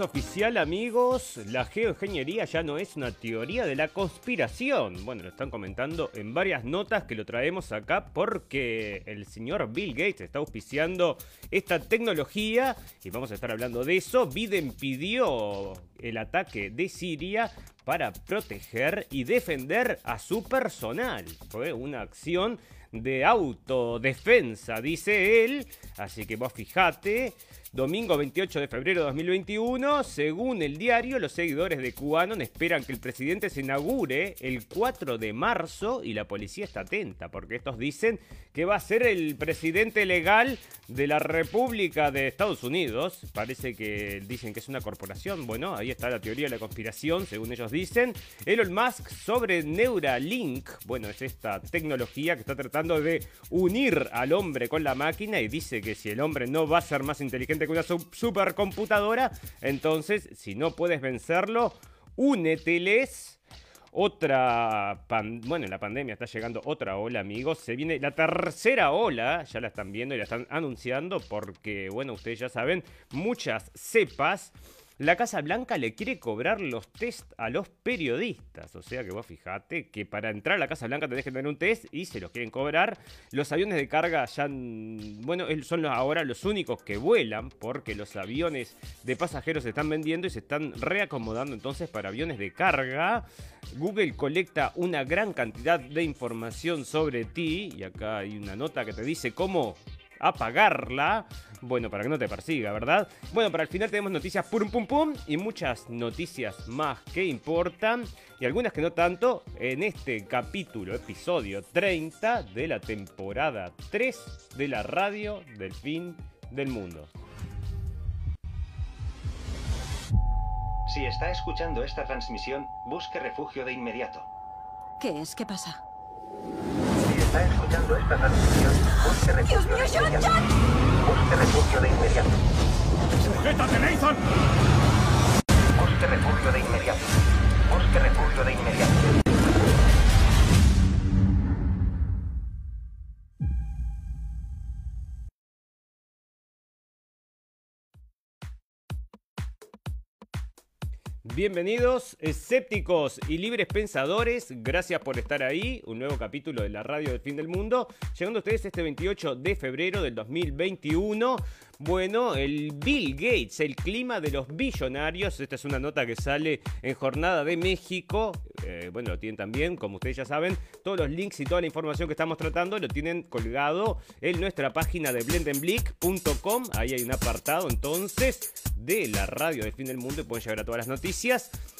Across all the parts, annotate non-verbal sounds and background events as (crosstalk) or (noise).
Oficial, amigos, la geoingeniería ya no es una teoría de la conspiración. Bueno, lo están comentando en varias notas que lo traemos acá porque el señor Bill Gates está auspiciando esta tecnología y vamos a estar hablando de eso. Biden pidió el ataque de Siria para proteger y defender a su personal. Fue una acción de autodefensa, dice él. Así que vos fijate. Domingo 28 de febrero de 2021, según el diario, los seguidores de QAnon esperan que el presidente se inaugure el 4 de marzo y la policía está atenta porque estos dicen que va a ser el presidente legal de la República de Estados Unidos. Parece que dicen que es una corporación. Bueno, ahí está la teoría de la conspiración, según ellos dicen. Elon Musk sobre Neuralink. Bueno, es esta tecnología que está tratando de unir al hombre con la máquina y dice que si el hombre no va a ser más inteligente con una supercomputadora. Entonces, si no puedes vencerlo, úneteles. Otra, bueno, la pandemia está llegando otra ola, amigos. Se viene la tercera ola, ya la están viendo y la están anunciando porque, bueno, ustedes ya saben, muchas cepas la Casa Blanca le quiere cobrar los test a los periodistas. O sea que vos fijate que para entrar a la Casa Blanca tenés que tener un test y se los quieren cobrar. Los aviones de carga ya, bueno, son ahora los únicos que vuelan porque los aviones de pasajeros se están vendiendo y se están reacomodando entonces para aviones de carga. Google colecta una gran cantidad de información sobre ti y acá hay una nota que te dice cómo apagarla. Bueno, para que no te persiga, ¿verdad? Bueno, para el final tenemos noticias pum pum pum y muchas noticias más que importan y algunas que no tanto en este capítulo, episodio 30 de la temporada 3 de la radio del fin del mundo. Si está escuchando esta transmisión, busque refugio de inmediato. ¿Qué es? ¿Qué pasa? Está escuchando esta transmisión, busque refugio de inmediato. Busque refugio de inmediato. ¡Sujétate, Nathan! Busque refugio de inmediato. Busque refugio de inmediato. Bienvenidos, escépticos y libres pensadores. Gracias por estar ahí. Un nuevo capítulo de la radio del fin del mundo. Llegando a ustedes este 28 de febrero del 2021. Bueno, el Bill Gates, el clima de los billonarios. Esta es una nota que sale en Jornada de México. Eh, bueno, lo tienen también, como ustedes ya saben. Todos los links y toda la información que estamos tratando lo tienen colgado en nuestra página de blendenblick.com. Ahí hay un apartado entonces de la radio del fin del mundo y pueden llegar a todas las noticias.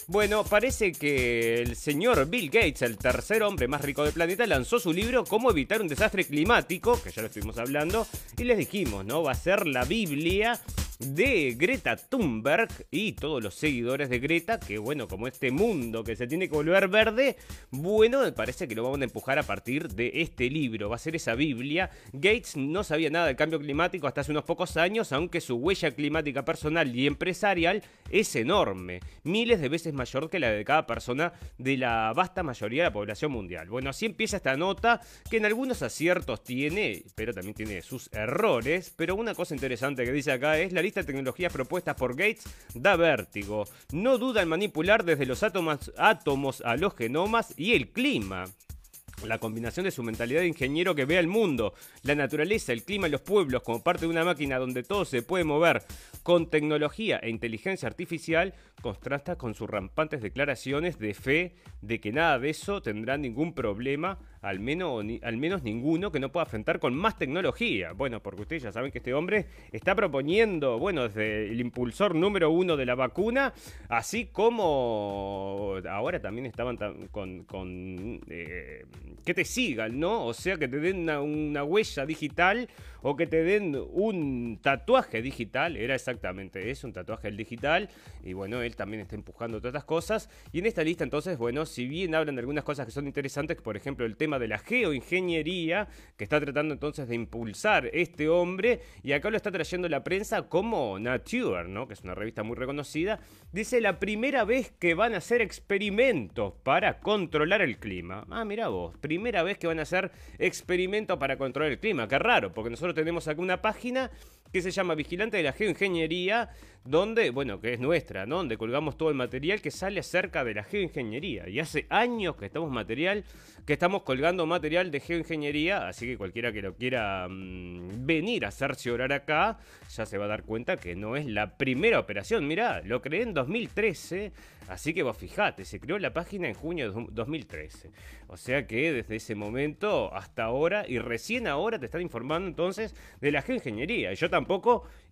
Bueno, parece que el señor Bill Gates, el tercer hombre más rico del planeta, lanzó su libro Cómo evitar un desastre climático, que ya lo estuvimos hablando, y les dijimos, ¿no? Va a ser la Biblia de Greta Thunberg y todos los seguidores de Greta, que bueno, como este mundo que se tiene que volver verde, bueno, me parece que lo vamos a empujar a partir de este libro, va a ser esa Biblia. Gates no sabía nada del cambio climático hasta hace unos pocos años, aunque su huella climática personal y empresarial es enorme, miles de veces mayor que la de cada persona de la vasta mayoría de la población mundial. Bueno, así empieza esta nota, que en algunos aciertos tiene, pero también tiene sus errores, pero una cosa interesante que dice acá es la lista de tecnologías propuestas por Gates da vértigo. No duda en manipular desde los átomos, átomos a los genomas y el clima. La combinación de su mentalidad de ingeniero que ve al mundo, la naturaleza, el clima y los pueblos como parte de una máquina donde todo se puede mover con tecnología e inteligencia artificial contrasta con sus rampantes declaraciones de fe de que nada de eso tendrá ningún problema, al menos, al menos ninguno que no pueda enfrentar con más tecnología. Bueno, porque ustedes ya saben que este hombre está proponiendo, bueno, desde el impulsor número uno de la vacuna, así como ahora también estaban con, eh, que te sigan, ¿no? O sea, que te den una, huella digital o que te den un tatuaje digital, era exactamente eso, un tatuaje digital, y bueno, él también está empujando todas estas cosas. Y en esta lista, entonces, bueno, si bien hablan de algunas cosas que son interesantes, por ejemplo, el tema de la geoingeniería, que está tratando entonces de impulsar este hombre, y acá lo está trayendo la prensa como Nature, ¿no? Que es una revista muy reconocida, dice la primera vez que van a hacer experimentos para controlar el clima. Ah, mira vos, primera vez que van a hacer experimentos para controlar el clima. Qué raro, porque nosotros tenemos acá una página que se llama Vigilante de la Geoingeniería, donde, bueno, que es nuestra, ¿no? Donde colgamos todo el material que sale acerca de la geoingeniería. Y hace años que estamos material, que estamos colgando material de geoingeniería, así que cualquiera que lo quiera mm, venir a hacerse orar acá, ya se va a dar cuenta que no es la primera operación. Mirá, lo creé en 2013, así que vos fijate, se creó la página en junio de 2013. O sea que desde ese momento hasta ahora, y recién ahora te están informando entonces de la geoingeniería. Y yo tampoco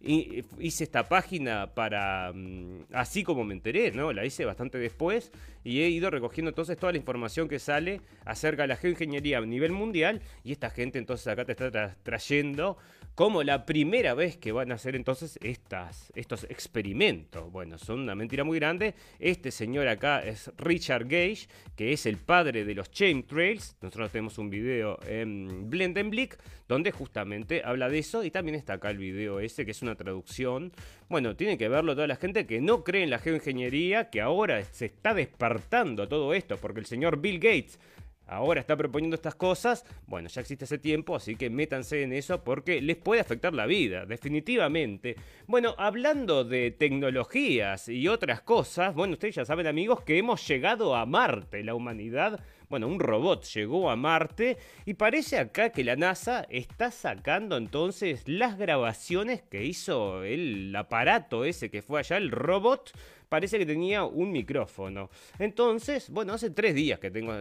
hice esta página para, mm, así como me enteré, ¿no? La hice bastante después y he ido recogiendo entonces toda la información que sale acerca de la geoingeniería a nivel mundial y esta gente entonces acá te está trayendo como la primera vez que van a hacer entonces estos experimentos. Bueno, son una mentira muy grande. Este señor acá es Richard Gage, que es el padre de los chemtrails. Nosotros tenemos un video en Blendenblick donde justamente habla de eso y también está acá el video ese que es una traducción. Bueno, tiene que verlo toda la gente que no cree en la geoingeniería, que ahora se está despertando todo esto porque el señor Bill Gates ahora está proponiendo estas cosas, bueno, ya existe ese tiempo, así que métanse en eso porque les puede afectar la vida, definitivamente. Bueno, hablando de tecnologías y otras cosas, bueno, ustedes ya saben amigos que hemos llegado a Marte, la humanidad bueno, un robot llegó a Marte y parece acá que la NASA está sacando entonces las grabaciones que hizo el aparato ese que fue allá, el robot, parece que tenía un micrófono. Entonces, bueno, hace tres días que tengo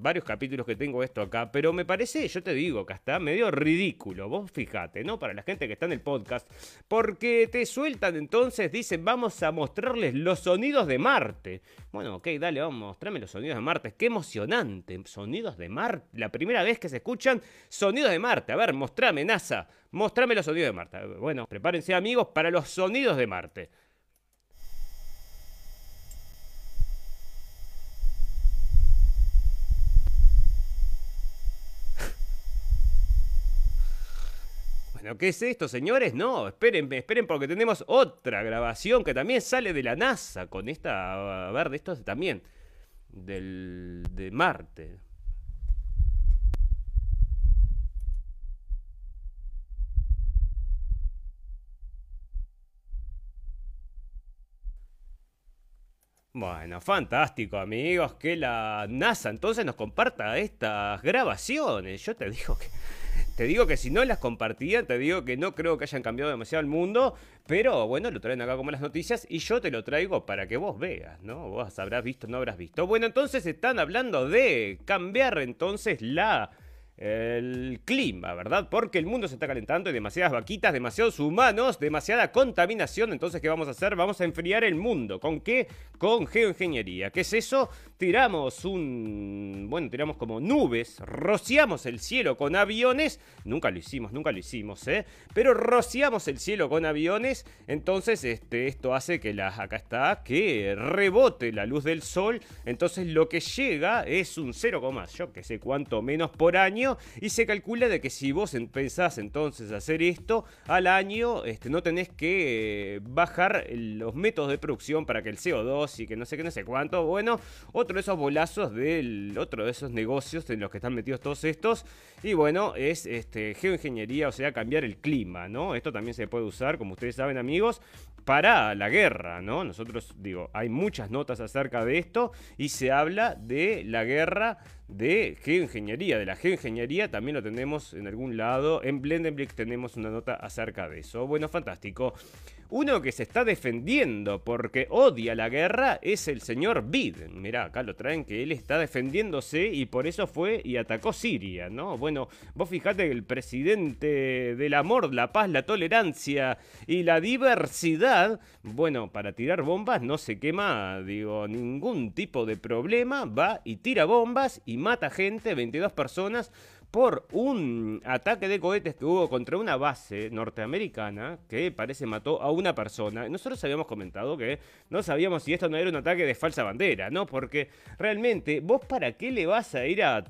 varios capítulos que tengo esto acá, pero me parece, yo te digo, que está medio ridículo. Vos fíjate, ¿no? Para la gente que está en el podcast, porque te sueltan entonces, dicen, vamos a mostrarles los sonidos de Marte. Bueno, ok, dale, vamos, mostrame los sonidos de Marte. Qué emocionante, sonidos de Marte. La primera vez que se escuchan sonidos de Marte. A ver, mostrame, NASA. Mostrame los sonidos de Marte. Bueno, prepárense amigos para los sonidos de Marte. ¿Qué es esto, señores? No, esperen, esperen porque tenemos otra grabación que también sale de la NASA con esta, a ver, de esto también, del, de Marte. Bueno, fantástico amigos, que la NASA entonces nos comparta estas grabaciones. Yo te digo que te digo que si no las compartían, te digo que no creo que hayan cambiado demasiado el mundo, pero bueno, lo traen acá como las noticias y yo te lo traigo para que vos veas, ¿no? Vos habrás visto, no habrás visto. Bueno, entonces están hablando de cambiar entonces la el clima, ¿verdad? Porque el mundo se está calentando, hay demasiadas vaquitas, demasiados humanos, demasiada contaminación. Entonces, ¿qué vamos a hacer? Vamos a enfriar el mundo. ¿Con qué? Con geoingeniería. ¿Qué es eso? Tiramos un. Bueno, tiramos como nubes, rociamos el cielo con aviones. Nunca lo hicimos, nunca lo hicimos, ¿eh? Pero rociamos el cielo con aviones. Entonces, este, esto hace que la. Acá está, que rebote la luz del sol. Entonces, lo que llega es un 0, yo que sé cuánto menos por año y se calcula de que si vos pensás entonces hacer esto al año, este, no tenés que eh, bajar los métodos de producción para que el CO2 y que no sé qué, no sé cuánto. Bueno, otro de esos bolazos del otro de esos negocios en los que están metidos todos estos. Y bueno, es este, geoingeniería, o sea, cambiar el clima, ¿no? Esto también se puede usar, como ustedes saben amigos, para la guerra, ¿no? Nosotros, digo, hay muchas notas acerca de esto y se habla de la guerra de geoingeniería, de la geoingeniería, también lo tenemos en algún lado. En Blendenblick tenemos una nota acerca de eso. Bueno, fantástico. Uno que se está defendiendo porque odia la guerra es el señor Biden. Mirá, acá lo traen que él está defendiéndose y por eso fue y atacó Siria, ¿no? Bueno, vos fijate que el presidente del amor, la paz, la tolerancia y la diversidad, bueno, para tirar bombas no se quema, digo, ningún tipo de problema, va y tira bombas y mata gente, 22 personas por un ataque de cohetes que hubo contra una base norteamericana que parece mató a una persona. Nosotros habíamos comentado que no sabíamos si esto no era un ataque de falsa bandera, ¿no? Porque realmente, ¿vos para qué le vas a ir a,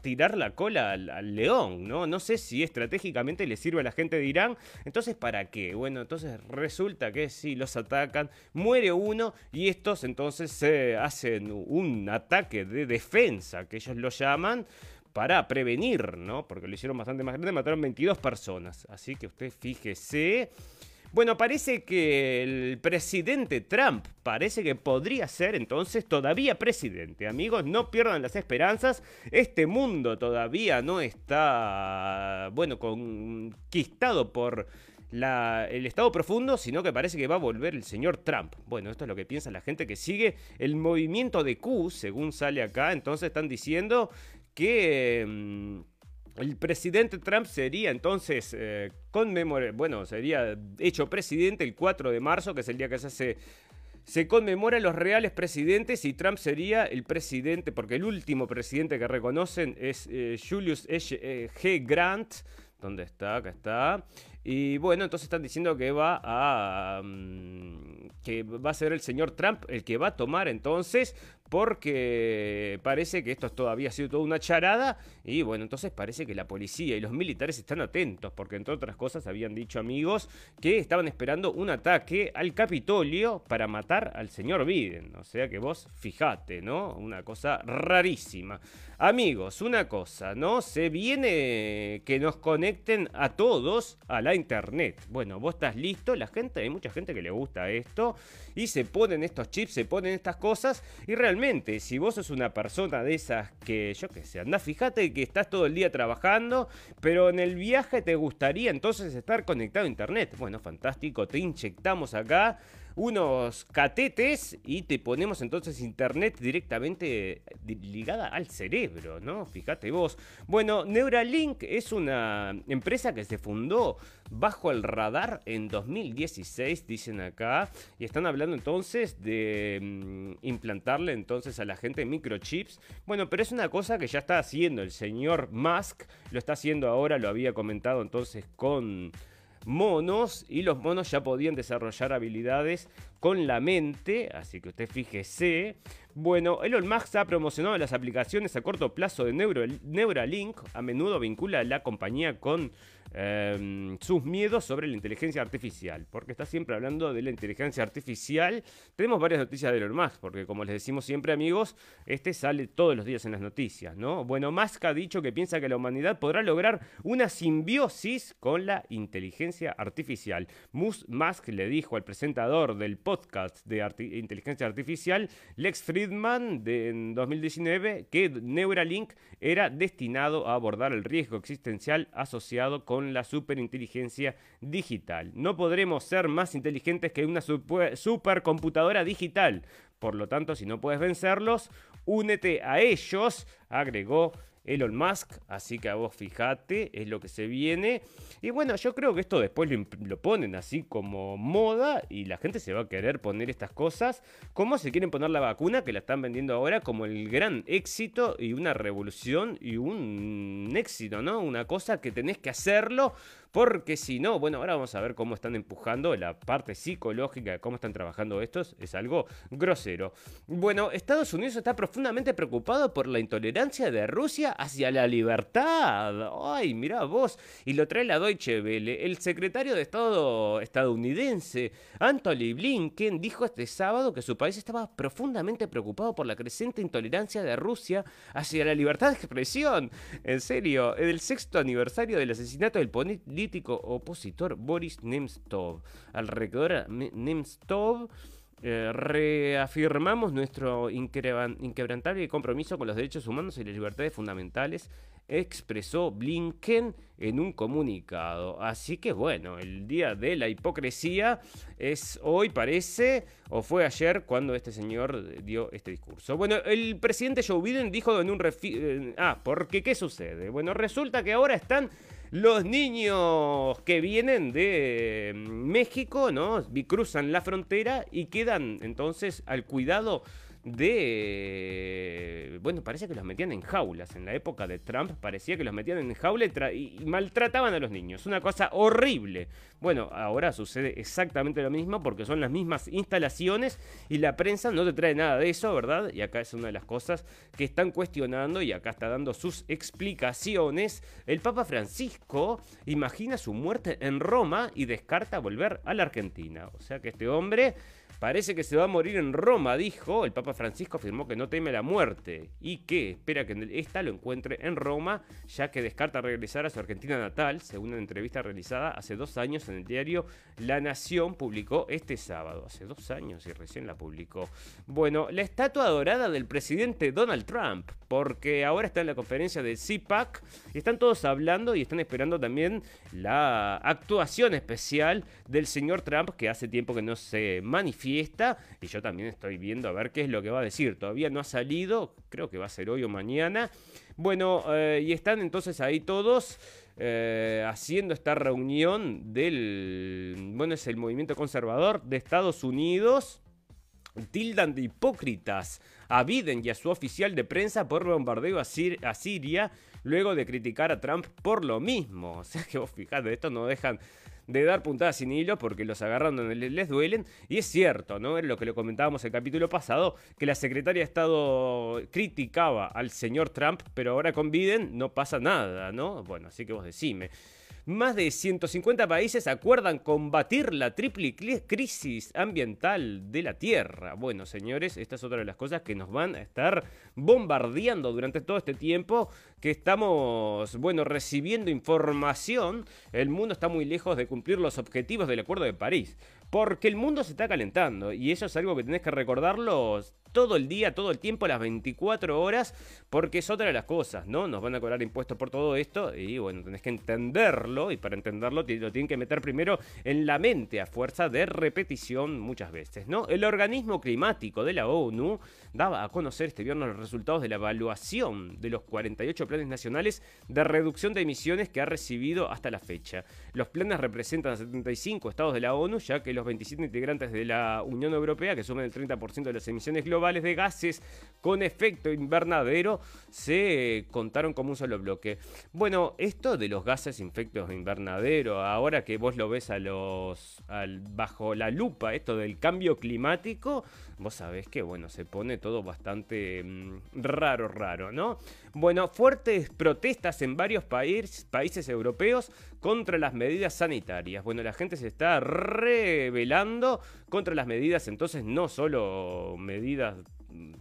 tirar la cola al, león, ¿no? No sé si estratégicamente le sirve a la gente de Irán. Entonces, ¿para qué? Bueno, entonces resulta que si los atacan, muere uno y estos entonces se hacen un ataque de defensa, que ellos lo llaman para prevenir, ¿no? Porque lo hicieron bastante más grande, mataron 22 personas. Así que usted fíjese. Bueno, parece que el presidente Trump parece que podría ser entonces todavía presidente. Amigos, no pierdan las esperanzas. Este mundo todavía no está, bueno, conquistado por el estado profundo, sino que parece que va a volver el señor Trump. Bueno, esto es lo que piensa la gente que sigue el movimiento de Q, según sale acá. Entonces están diciendo que... Mm, el presidente Trump sería entonces eh, bueno, sería hecho presidente el 4 de marzo, que es el día que se hace se conmemora los reales presidentes y Trump sería el presidente, porque el último presidente que reconocen es eh, Julius eh, G. Grant. ¿Dónde está? Acá está. Y bueno, entonces están diciendo que va a. Mm, que va a ser el señor Trump el que va a tomar entonces porque parece que esto todavía ha sido toda una charada y bueno, entonces parece que la policía y los militares están atentos porque entre otras cosas habían dicho amigos que estaban esperando un ataque al Capitolio para matar al señor Biden, o sea que vos fijate, ¿no? Una cosa rarísima. Amigos, una cosa, ¿no? Se viene que nos conecten a todos a la internet. Bueno, vos estás listo, la gente, hay mucha gente que le gusta esto y se ponen estos chips, se ponen estas cosas y realmente si vos sos una persona de esas que yo qué sé, anda, fíjate que estás todo el día trabajando, pero en el viaje te gustaría entonces estar conectado a internet. Bueno, fantástico, te inyectamos acá unos catetes y te ponemos entonces internet directamente ligada al cerebro, ¿no? Fíjate vos. Bueno, Neuralink es una empresa que se fundó bajo el radar en 2016, dicen acá, y están hablando entonces de mm, implantarle entonces a la gente microchips. Bueno, pero es una cosa que ya está haciendo el señor Musk, lo está haciendo ahora, lo había comentado entonces con monos y los monos ya podían desarrollar habilidades con la mente, así que usted fíjese. Bueno, Elon Musk ha promocionado las aplicaciones a corto plazo de Neuralink, a menudo vincula a la compañía con Em, sus miedos sobre la inteligencia artificial, porque está siempre hablando de la inteligencia artificial. Tenemos varias noticias de Elon Musk, porque como les decimos siempre amigos, este sale todos los días en las noticias, ¿no? Bueno, Musk ha dicho que piensa que la humanidad podrá lograr una simbiosis con la inteligencia artificial. Musk le dijo al presentador del podcast de inteligencia artificial, Lex Friedman, de, en 2019, que Neuralink era destinado a abordar el riesgo existencial asociado con con la superinteligencia digital. No podremos ser más inteligentes que una supercomputadora digital. Por lo tanto, si no puedes vencerlos, únete a ellos, agregó Elon Musk, así que a vos fijate, es lo que se viene. Y bueno, yo creo que esto después lo, ponen así como moda y la gente se va a querer poner estas cosas, como se quieren poner la vacuna, que la están vendiendo ahora como el gran éxito y una revolución y un éxito, ¿no? Una cosa que tenés que hacerlo porque si no, bueno, ahora vamos a ver cómo están empujando la parte psicológica cómo están trabajando estos, es algo grosero. Bueno, Estados Unidos está profundamente preocupado por la intolerancia de Rusia hacia la libertad. Ay, mira vos, y lo trae la Deutsche Welle. El secretario de Estado estadounidense, Anthony Blinken, dijo este sábado que su país estaba profundamente preocupado por la creciente intolerancia de Rusia hacia la libertad de expresión. En serio, el sexto aniversario del asesinato del político político opositor Boris Nemtsov. Al recordar Nemtsov, eh, reafirmamos nuestro inquebrantable compromiso con los derechos humanos y las libertades fundamentales, expresó Blinken en un comunicado. Así que bueno, el día de la hipocresía es hoy, parece, o fue ayer cuando este señor dio este discurso. Bueno, el presidente Joe Biden dijo en un... Eh, ah, porque ¿qué sucede? Bueno, resulta que ahora están los niños que vienen de mm, México, ¿no? Cruzan la frontera y quedan entonces al cuidado de... Bueno, parece que los metían en jaulas. En la época de Trump parecía que los metían en jaulas y, maltrataban a los niños. Una cosa horrible. Bueno, ahora sucede exactamente lo mismo porque son las mismas instalaciones y la prensa no te trae nada de eso, ¿verdad? Y acá es una de las cosas que están cuestionando y acá está dando sus explicaciones. El Papa Francisco imagina su muerte en Roma y descarta volver a la Argentina. O sea que este hombre Parece que se va a morir en Roma, dijo. El Papa Francisco afirmó que no teme la muerte y que espera que esta lo encuentre en Roma, ya que descarta regresar a su Argentina natal, según una entrevista realizada hace dos años en el diario La Nación, publicó este sábado. Hace dos años y recién la publicó. Bueno, la estatua dorada del presidente Donald Trump, porque ahora está en la conferencia de CPAC y están todos hablando y están esperando también la actuación especial del señor Trump, que hace tiempo que no se manifiesta y yo también estoy viendo a ver qué es lo que va a decir. Todavía no ha salido, creo que va a ser hoy o mañana. Bueno, eh, y están entonces ahí todos eh, haciendo esta reunión del, bueno, es el movimiento conservador de Estados Unidos. Tildan de hipócritas a Biden y a su oficial de prensa por bombardeo a, a Siria, luego de criticar a Trump por lo mismo. (laughs) O sea que vos fijate, esto no dejan de dar puntadas sin hilo porque los agarran donde les duelen. Y es cierto, ¿no? Es lo que le comentábamos el capítulo pasado, que la secretaria de Estado criticaba al señor Trump, pero ahora con Biden no pasa nada, ¿no? Bueno, así que vos decime. Más de 150 países acuerdan combatir la triple crisis ambiental de la Tierra. Bueno, señores, esta es otra de las cosas que nos van a estar bombardeando durante todo este tiempo que estamos, bueno, recibiendo información. El mundo está muy lejos de cumplir los objetivos del Acuerdo de París. Porque el mundo se está calentando y eso es algo que tenés que recordarlo todo el día, todo el tiempo, las 24 horas, porque es otra de las cosas, ¿no? Nos van a cobrar impuestos por todo esto y bueno, tenés que entenderlo y para entenderlo lo tienen que meter primero en la mente a fuerza de repetición muchas veces, ¿no? El organismo climático de la ONU daba a conocer este viernes los resultados de la evaluación de los 48 planes nacionales de reducción de emisiones que ha recibido hasta la fecha. Los planes representan a 75 estados de la ONU, ya que los 27 integrantes de la Unión Europea, que suman el 30% de las emisiones globales de gases con efecto invernadero, se contaron como un solo bloque. Bueno, esto de los gases efectos invernadero, ahora que vos lo ves a los bajo la lupa, esto del cambio climático, vos sabés que bueno, se pone todo bastante mm, raro, raro, ¿no? Bueno, fuertes protestas en varios países europeos contra las medidas sanitarias. Bueno, la gente se está rebelando contra las medidas, entonces no solo medidas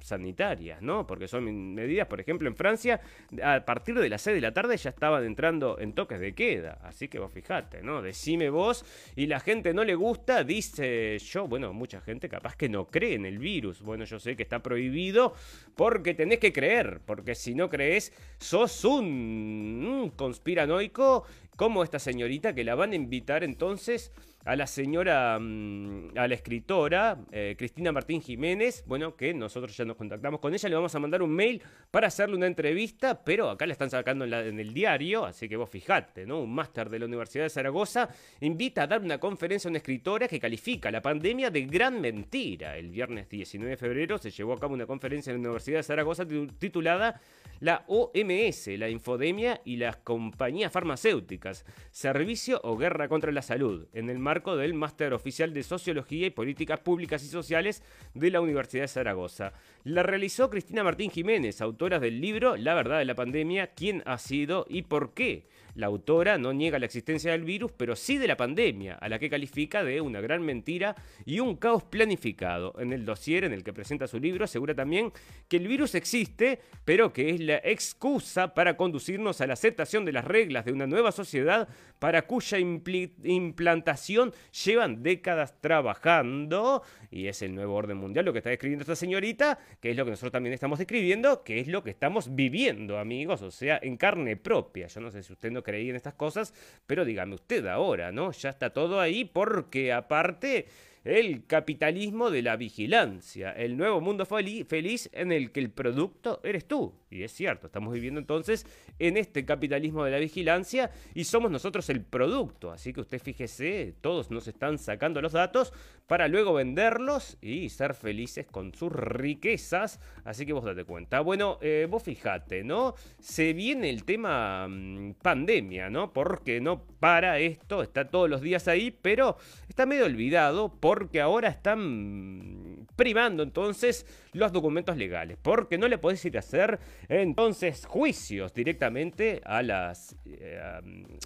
sanitarias, ¿no? Porque son medidas, por ejemplo, en Francia, a partir de las 6 de la tarde ya estaban entrando en toques de queda. Así que vos fijate, ¿no? Decime vos, y la gente no le gusta, dice yo, bueno, mucha gente capaz que no cree en el virus. Bueno, yo sé que está prohibido porque tenés que creer, porque si no crees, sos un conspiranoico como esta señorita que la van a invitar entonces a la señora, mm, a la escritora eh, Cristina Martín Jiménez, bueno, que nosotros ya nos contactamos con ella, le vamos a mandar un mail para hacerle una entrevista, pero acá la están sacando en, en el diario, así que vos fijate, ¿no? Un máster de la Universidad de Zaragoza invita a dar una conferencia a una escritora que califica la pandemia de gran mentira. El viernes 19 de febrero se llevó a cabo una conferencia en la Universidad de Zaragoza titulada la OMS, la infodemia y las compañías farmacéuticas, servicio o guerra contra la salud, en el marco del Máster Oficial de Sociología y Políticas Públicas y Sociales de la Universidad de Zaragoza. La realizó Cristina Martín Jiménez, autora del libro La verdad de la pandemia, quién ha sido y por qué la autora no niega la existencia del virus, pero sí de la pandemia, a la que califica de una gran mentira y un caos planificado. En el dossier en el que presenta su libro asegura también que el virus existe, pero que es la excusa para conducirnos a la aceptación de las reglas de una nueva sociedad para cuya implantación llevan décadas trabajando. Y es el nuevo orden mundial lo que está describiendo esta señorita, que es lo que nosotros también estamos describiendo, que es lo que estamos viviendo, amigos, o sea, en carne propia. Yo no sé si usted no creía en estas cosas, pero dígame usted ahora, ¿no? Ya está todo ahí porque aparte el capitalismo de la vigilancia, el nuevo mundo feliz en el que el producto eres tú. Y es cierto, estamos viviendo entonces en este capitalismo de la vigilancia y somos nosotros el producto. Así que usted fíjese, todos nos están sacando los datos para luego venderlos y ser felices con sus riquezas. Así que vos date cuenta. Bueno, eh, vos fíjate, ¿no? Se viene el tema mm, pandemia, ¿no? Porque no para esto, está todos los días ahí, pero está medio olvidado porque ahora están privando entonces los documentos legales, porque no le podés ir a hacer entonces juicios directamente a las, eh,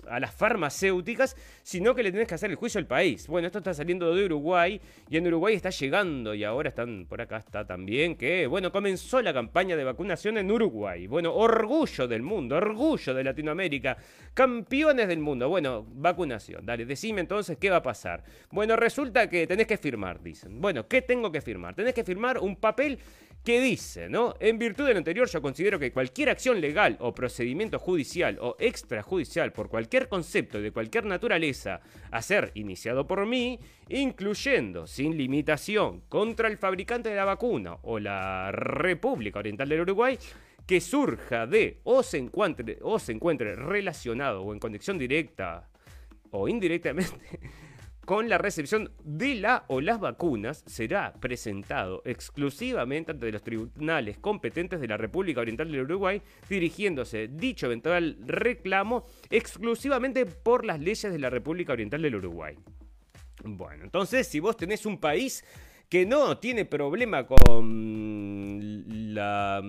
a las farmacéuticas, sino que le tenés que hacer el juicio al país. Bueno, esto está saliendo de Uruguay Y en Uruguay está llegando, y ahora están por acá está también, que, bueno, comenzó la campaña de vacunación en Uruguay. Bueno, orgullo del mundo, orgullo de Latinoamérica, campeones del mundo. Bueno, vacunación. Dale, decime entonces qué va a pasar. Bueno, resulta que tenés que firmar, dicen. Bueno, ¿qué tengo que firmar? Tenés que firmar un papel que dice, ¿no? En virtud de lo anterior, yo considero que cualquier acción legal o procedimiento judicial o extrajudicial por cualquier concepto de cualquier naturaleza a ser iniciado por mí, incluyendo sin limitación contra el fabricante de la vacuna o la República Oriental del Uruguay, que surja de o se encuentre, o se encuentre relacionado o en conexión directa o indirectamente con la recepción de la o las vacunas será presentado exclusivamente ante los tribunales competentes de la República Oriental del Uruguay, dirigiéndose dicho eventual reclamo exclusivamente por las leyes de la República Oriental del Uruguay. Bueno, entonces si vos tenés un país que no tiene problema con la...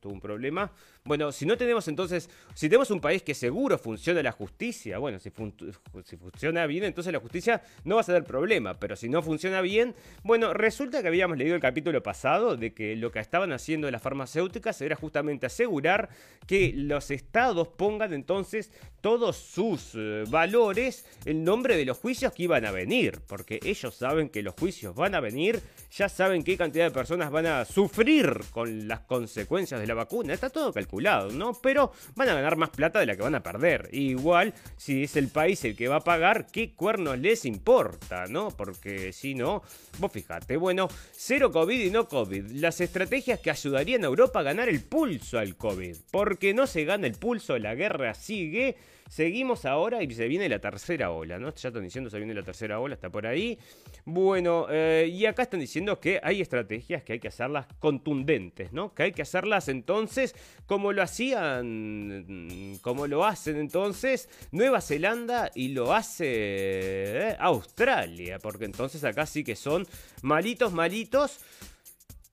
tuvo un problema bueno, si no tenemos entonces, si tenemos un país que seguro funciona la justicia, bueno, si, funciona bien, entonces la justicia no va a ser problema, pero si no funciona bien, bueno, resulta que habíamos leído el capítulo pasado de que lo que estaban haciendo las farmacéuticas era justamente asegurar que los estados pongan entonces todos sus eh, valores en nombre de los juicios que iban a venir, porque ellos saben que los juicios van a venir, ya saben qué cantidad de personas van a sufrir con las consecuencias de la vacuna, está todo calculado ¿no? Pero van a ganar más plata de la que van a perder. Igual, si es el país el que va a pagar, ¿qué cuernos les importa, no? Porque si no, vos fijate, bueno, cero COVID y no COVID. Las estrategias que ayudarían a Europa a ganar el pulso al COVID. Porque no se gana el pulso, la guerra sigue. Seguimos ahora y se viene la tercera ola, ¿no? Ya están diciendo se viene la tercera ola, está por ahí. Bueno, eh, y acá están diciendo que hay estrategias que hay que hacerlas contundentes, ¿no? Que hay que hacerlas entonces como lo hacían, como lo hacen entonces Nueva Zelanda y lo hace eh, Australia, porque entonces acá sí que son malitos, malitos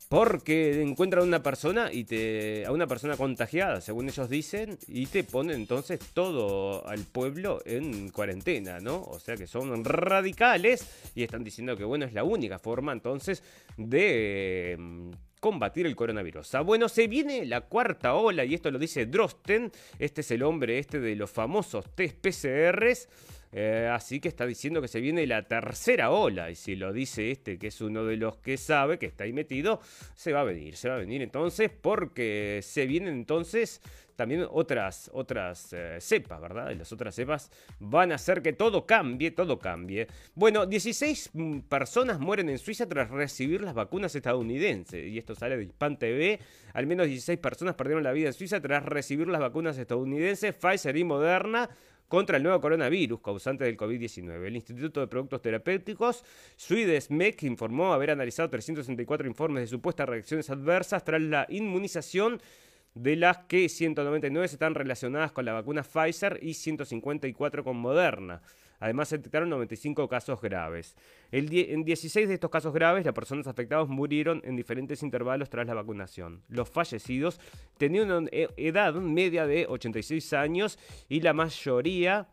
porque encuentran a una persona y te. a una persona contagiada, según ellos dicen, y te ponen entonces todo al pueblo en cuarentena, ¿no? O sea que son radicales y están diciendo que bueno, es la única forma entonces de mm, combatir el coronavirus. Ah, bueno, se viene la cuarta ola y esto lo dice Drosten, este es el hombre este de los famosos test PCRs. Eh, así que está diciendo que se viene la tercera ola. Y si lo dice este, que es uno de los que sabe, que está ahí metido, se va a venir. Se va a venir entonces porque se vienen entonces también otras, otras eh, cepas, ¿verdad? Y las otras cepas van a hacer que todo cambie, todo cambie. Bueno, 16 mm, personas mueren en Suiza tras recibir las vacunas estadounidenses. Y esto sale de Hispan TV. Al menos 16 personas perdieron la vida en Suiza tras recibir las vacunas estadounidenses, Pfizer y Moderna contra el nuevo coronavirus causante del COVID-19. El Instituto de Productos Terapéuticos, Swedesmec, informó haber analizado 364 informes de supuestas reacciones adversas tras la inmunización de las que 199 están relacionadas con la vacuna Pfizer y 154 con Moderna. Además, se detectaron 95 casos graves. en 16 de estos casos graves, las personas afectadas murieron en diferentes intervalos tras la vacunación. Los fallecidos tenían una e, edad media de 86 años y la mayoría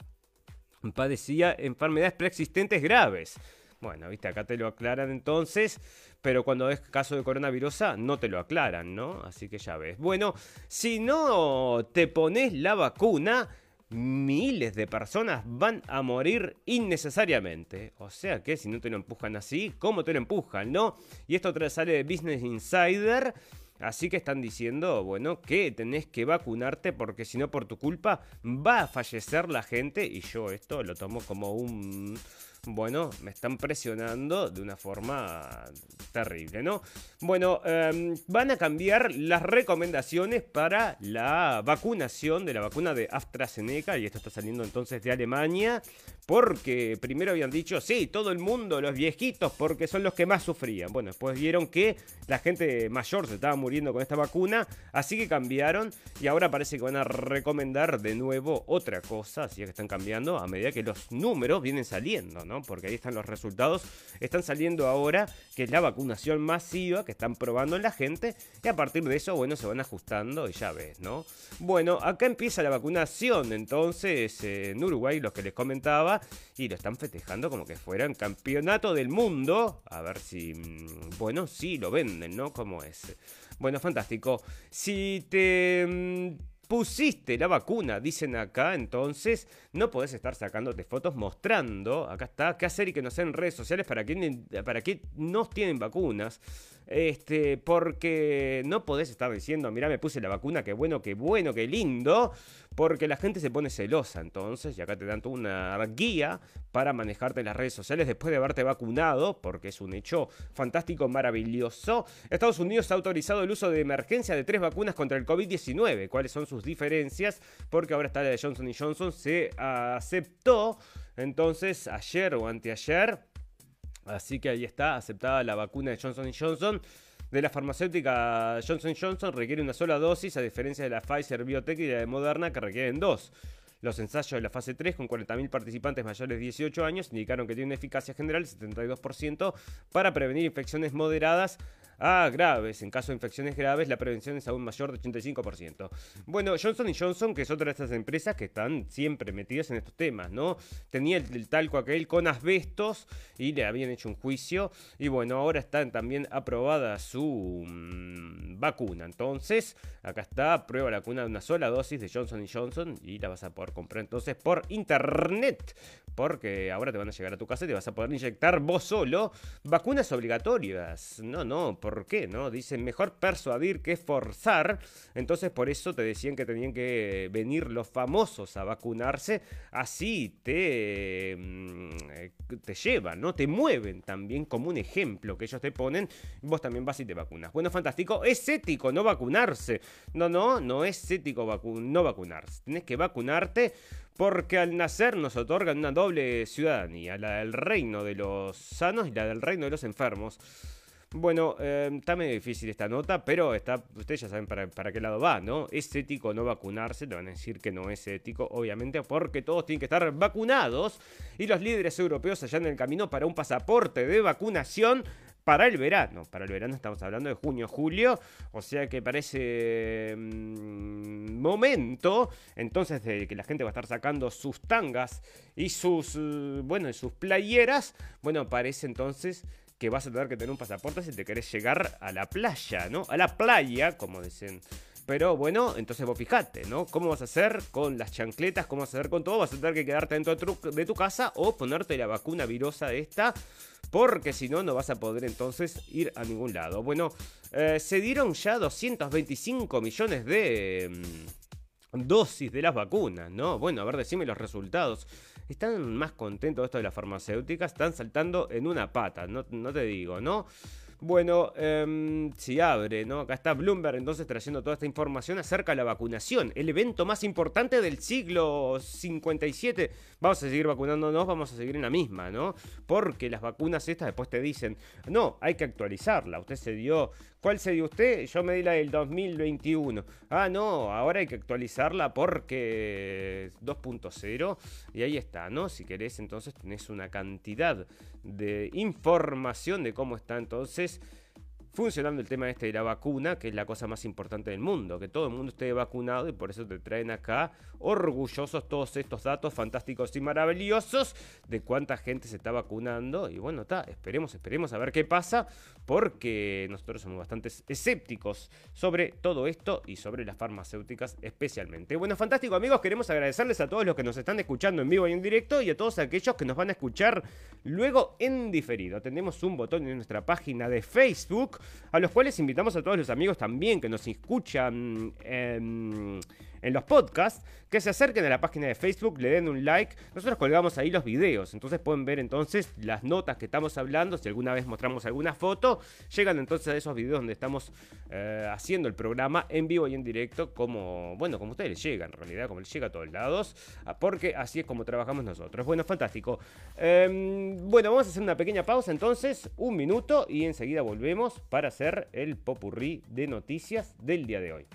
padecía enfermedades preexistentes graves. Bueno, viste, acá te lo aclaran entonces, pero cuando es caso de coronavirus no te lo aclaran, ¿no? Así que ya ves. Bueno, si no te pones la vacuna, miles de personas van a morir innecesariamente. O sea que si no te lo empujan así, ¿cómo te lo empujan, no? Y esto sale de Business Insider. Así que están diciendo, bueno, que tenés que vacunarte porque si no por tu culpa va a fallecer la gente. Y yo esto lo tomo como un bueno, me están presionando de una forma terrible, ¿no? Bueno, em, van a cambiar las recomendaciones para la vacunación de la vacuna de AstraZeneca, y esto está saliendo entonces de Alemania, porque primero habían dicho, sí, todo el mundo, los viejitos, porque son los que más sufrían. Bueno, después vieron que la gente mayor se estaba muriendo con esta vacuna, así que cambiaron y ahora parece que van a recomendar de nuevo otra cosa, así que están cambiando a medida que los números vienen saliendo, ¿no? Porque ahí están los resultados. Están saliendo ahora, que es la vacunación masiva que están probando en la gente. Y a partir de eso, bueno, se van ajustando y ya ves, ¿no? Bueno, acá empieza la vacunación, entonces, en Uruguay, los que les comentaba, y lo están festejando como que fuera un campeonato del mundo. A ver si, mm, bueno, sí, lo venden, ¿no? Como es. Bueno, fantástico. Si te mm, pusiste la vacuna, dicen acá, entonces no podés estar sacándote fotos mostrando, acá está, qué hacer y que no sean redes sociales para quien para que no tienen vacunas. Este, porque no podés estar diciendo, mira, me puse la vacuna, qué bueno, qué bueno, qué lindo, porque la gente se pone celosa entonces, y acá te dan toda una guía para manejarte en las redes sociales después de haberte vacunado, porque es un hecho fantástico, maravilloso. Estados Unidos ha autorizado el uso de emergencia de tres vacunas contra el COVID-19. ¿Cuáles son sus diferencias? Porque ahora está la de Johnson Johnson, se aceptó entonces ayer o anteayer Así que ahí está, aceptada la vacuna de Johnson Johnson. De la farmacéutica Johnson Johnson requiere una sola dosis, a diferencia de la Pfizer Biotech y la de Moderna que requieren dos. Los ensayos de la fase 3 con 40.000 participantes mayores de 18 años indicaron que tiene una eficacia general del 72% para prevenir infecciones moderadas a graves. En caso de infecciones graves, la prevención es aún mayor de 85%. Bueno, Johnson Johnson, que es otra de estas empresas que están siempre metidas en estos temas, ¿no? Tenía el, talco aquel con asbestos y le habían hecho un juicio. Y bueno, ahora está también aprobada su mm, vacuna. Entonces, acá está, prueba la vacuna de una sola dosis de Johnson Johnson y la vas a poder comprar entonces por internet. Porque ahora te van a llegar a tu casa y te vas a poder inyectar vos solo vacunas obligatorias. No, no, ¿por qué? ¿No? Dicen mejor persuadir que forzar. Entonces por eso te decían que tenían que venir los famosos a vacunarse. Así te, mm, te llevan, ¿no? Te mueven también como un ejemplo que ellos te ponen. Vos también vas y te vacunas. Bueno, fantástico. Es ético no vacunarse. No, no, no es ético no vacunarse. Tienes que vacunarte porque al nacer nos otorgan una doble ciudadanía, la del reino de los sanos y la del reino de los enfermos. Bueno, eh, está medio difícil esta nota, pero está, ustedes ya saben para, para, qué lado va, ¿no? ¿Es ético no vacunarse? Te van a decir que no es ético, obviamente, porque todos tienen que estar vacunados y los líderes europeos en el camino para un pasaporte de vacunación para el verano. Para el verano estamos hablando de junio, julio, o sea que parece mm, momento entonces de que la gente va a estar sacando sus tangas y sus, eh, bueno, sus playeras. Bueno, parece entonces que vas a tener que tener un pasaporte si te querés llegar a la playa, ¿no? A la playa, como dicen. Pero bueno, entonces vos fijate, ¿no? ¿Cómo vas a hacer con las chancletas? ¿Cómo vas a hacer con todo? Vas a tener que quedarte dentro de tu, casa o ponerte la vacuna virosa esta. Porque si no, no vas a poder entonces ir a ningún lado. Bueno, eh, se dieron ya 225 millones de mm, dosis de las vacunas, ¿no? Bueno, a ver, decime los resultados están más contentos esto de las farmacéuticas, están saltando en una pata, no, no te digo, ¿no? Bueno, em, si abre, ¿no? Acá está Bloomberg entonces trayendo toda esta información acerca de la vacunación, el evento más importante del siglo 57. Vamos a seguir vacunándonos, vamos a seguir en la misma, ¿no? Porque las vacunas estas después te dicen, no, hay que actualizarla. Usted se dio, ¿cuál se dio usted? Yo me di la del 2021. Ah, no, ahora hay que actualizarla porque 2.0 y ahí está, ¿no? Si querés, entonces tenés una cantidad de información de cómo está. Entonces funcionando el tema este de la vacuna, que es la cosa más importante del mundo, que todo el mundo esté vacunado y por eso te traen acá orgullosos todos estos datos fantásticos y maravillosos de cuánta gente se está vacunando. Y bueno, está, esperemos, esperemos a ver qué pasa, porque nosotros somos bastante escépticos sobre todo esto y sobre las farmacéuticas especialmente. Bueno, fantástico amigos, queremos agradecerles a todos los que nos están escuchando en vivo y en directo y a todos aquellos que nos van a escuchar luego en diferido. Tenemos un botón en nuestra página de Facebook a los cuales invitamos a todos los amigos también que nos escuchan en, los podcasts, que se acerquen a la página de Facebook, le den un like. Nosotros colgamos ahí los videos, entonces pueden ver entonces las notas que estamos hablando. Si alguna vez mostramos alguna foto, llegan entonces a esos videos donde estamos eh, haciendo el programa en vivo y en directo, como, bueno, como ustedes les llega en realidad, como les llega a todos lados, ah, porque así es como trabajamos nosotros. Bueno, fantástico. Em, bueno, vamos a hacer una pequeña pausa entonces, un minuto, y enseguida volvemos para hacer el popurrí de noticias del día de hoy.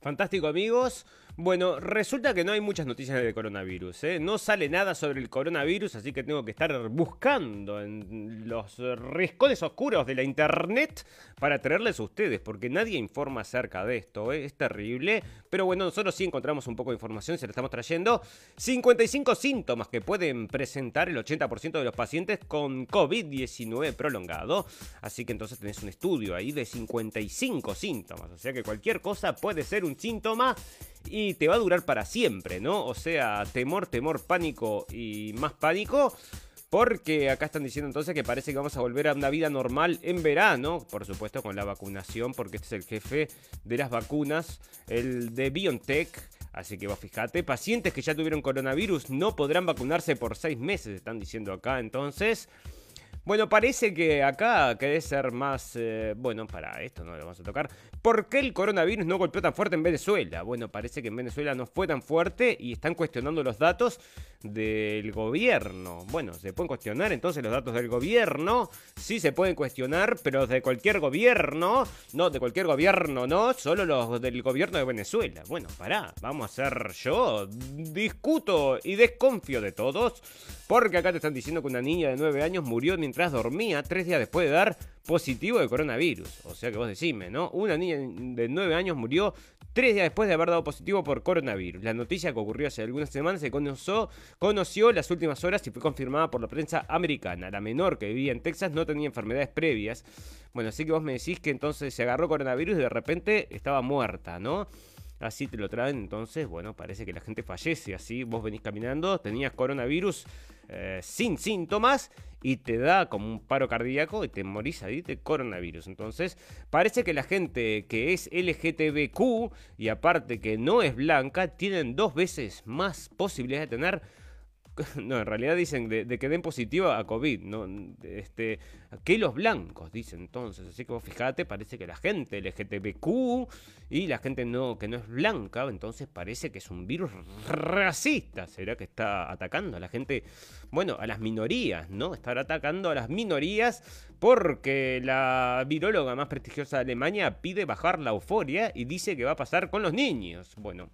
Fantástico amigos. Bueno, resulta que no hay muchas noticias del coronavirus. ¿eh? No sale nada sobre el coronavirus, así que tengo que estar buscando en los riscones oscuros de la internet para traerles a ustedes, porque nadie informa acerca de esto. ¿eh? Es terrible. Pero bueno, nosotros sí encontramos un poco de información, se la estamos trayendo. 55 síntomas que pueden presentar el 80% de los pacientes con COVID-19 prolongado. Así que entonces tenés un estudio ahí de 55 síntomas. O sea que cualquier cosa puede ser un síntoma y te va a durar para siempre, ¿no? O sea, temor, temor, pánico y más pánico. Porque acá están diciendo entonces que parece que vamos a volver a una vida normal en verano, por supuesto con la vacunación, porque este es el jefe de las vacunas, el de BioNTech. Así que vos fíjate, pacientes que ya tuvieron coronavirus no podrán vacunarse por seis meses, están diciendo acá entonces. Bueno, parece que acá querés ser más... Eh, bueno, para esto no lo vamos a tocar. ¿Por qué el coronavirus no golpeó tan fuerte en Venezuela? Bueno, parece que en Venezuela no fue tan fuerte y están cuestionando los datos del gobierno. Bueno, se pueden cuestionar entonces los datos del gobierno. Sí se pueden cuestionar, pero de cualquier gobierno. No, de cualquier gobierno, no. Solo los del gobierno de Venezuela. Bueno, pará, vamos a hacer yo. Discuto y desconfío de todos. Porque acá te están diciendo que una niña de 9 años murió mientras dormía tres días después de dar positivo de coronavirus. O sea que vos decime, ¿no? Una niña de 9 años murió tres días después de haber dado positivo por coronavirus. La noticia que ocurrió hace algunas semanas se conoció, conoció las últimas horas y fue confirmada por la prensa americana. La menor que vivía en Texas no tenía enfermedades previas. Bueno, así que vos me decís que entonces se agarró coronavirus y de repente estaba muerta, ¿no? Así te lo traen, entonces, bueno, parece que la gente fallece así. Vos venís caminando, tenías coronavirus eh, sin síntomas y te da como un paro cardíaco y te morís ahí de coronavirus. Entonces, parece que la gente que es LGTBQ y aparte que no es blanca, tienen dos veces más posibilidades de tener (laughs) no, en realidad dicen de, que den positivo a COVID, ¿no? Este, que los blancos, dicen entonces. Así que vos fijate, parece que la gente LGTBQ y la gente no, que no es blanca, entonces parece que es un virus racista. ¿Será que está atacando a la gente? Bueno, a las minorías, ¿no? Estará atacando a las minorías porque la viróloga más prestigiosa de Alemania pide bajar la euforia y dice que va a pasar con los niños. Bueno,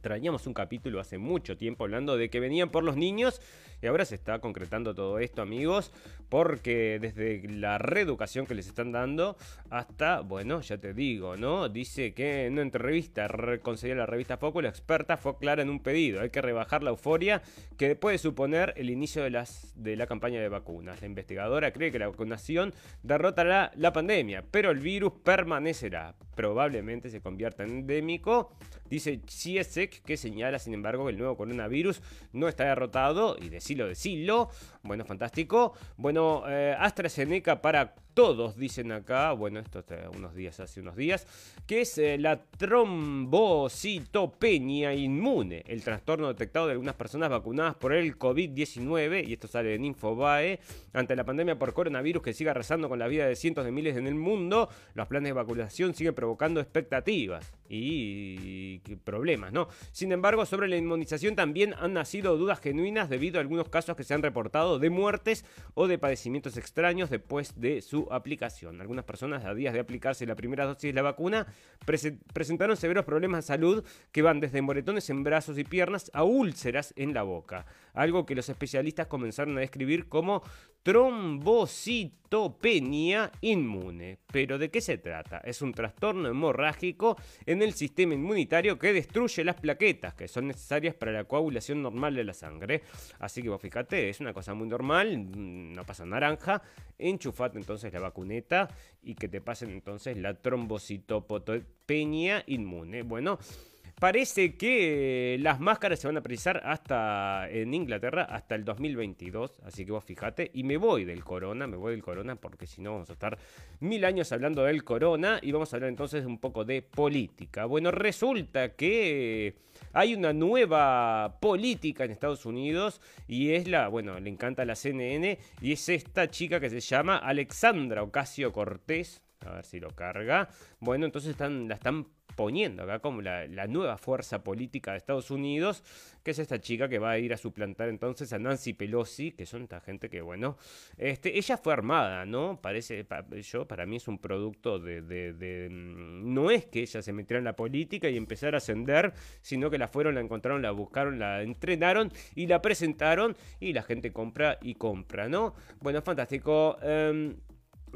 Traíamos un capítulo hace mucho tiempo hablando de que venían por los niños y ahora se está concretando todo esto, amigos, porque desde la reeducación que les están dando hasta, bueno, ya te digo, ¿no? Dice que en una entrevista concedida la revista Foco, la experta fue clara en un pedido. Hay que rebajar la euforia que puede suponer el inicio de, las, de la campaña de vacunas. La investigadora cree que la vacunación derrotará la pandemia, pero el virus permanecerá. Probablemente se convierta en endémico. Dice CSEC que señala, sin embargo, que el nuevo coronavirus no está derrotado y decilo, decilo. Bueno, fantástico. Bueno, eh, AstraZeneca para todos, dicen acá, bueno, esto está unos días, hace unos días, que es eh, la trombocitopenia inmune, el trastorno detectado de algunas personas vacunadas por el COVID-19, y esto sale en Infobae, ante la pandemia por coronavirus que sigue arrasando con la vida de cientos de miles en el mundo, los planes de vacunación siguen provocando expectativas y, problemas, ¿no? Sin embargo, sobre la inmunización también han nacido dudas genuinas debido a algunos casos que se han reportado de muertes o de padecimientos extraños después de su aplicación. Algunas personas a días de aplicarse la primera dosis de la vacuna presentaron severos problemas de salud que van desde moretones en brazos y piernas a úlceras en la boca, algo que los especialistas comenzaron a describir como trombocitopenia inmune. ¿Pero de qué se trata? Es un trastorno hemorrágico en el sistema inmunitario que destruye las plaquetas que son necesarias para la coagulación normal de la sangre. Así que vos fíjate, es una cosa muy normal, mm, no pasa naranja. Enchufate entonces la vacuneta y que te pasen entonces la trombocitopenia inmune. Bueno. Parece que las máscaras se van a precisar hasta en Inglaterra hasta el 2022, así que vos fíjate, y me voy del corona, me voy del corona porque si no vamos a estar mil años hablando del corona y vamos a hablar entonces un poco de política. Bueno, resulta que hay una nueva política en Estados Unidos y es la, bueno, le encanta la CNN y es esta chica que se llama Alexandra Ocasio Cortés, a ver si lo carga. Bueno, entonces están, la están poniendo acá como la, nueva fuerza política de Estados Unidos, que es esta chica que va a ir a suplantar entonces a Nancy Pelosi, que son esta gente que, bueno, este, ella fue armada, ¿no? Parece, yo, para mí es un producto de, mm, no es que ella se metiera en la política y empezara a ascender, sino que la fueron, la encontraron, la buscaron, la entrenaron y la presentaron y la gente compra y compra, ¿no? Bueno, fantástico. Eh,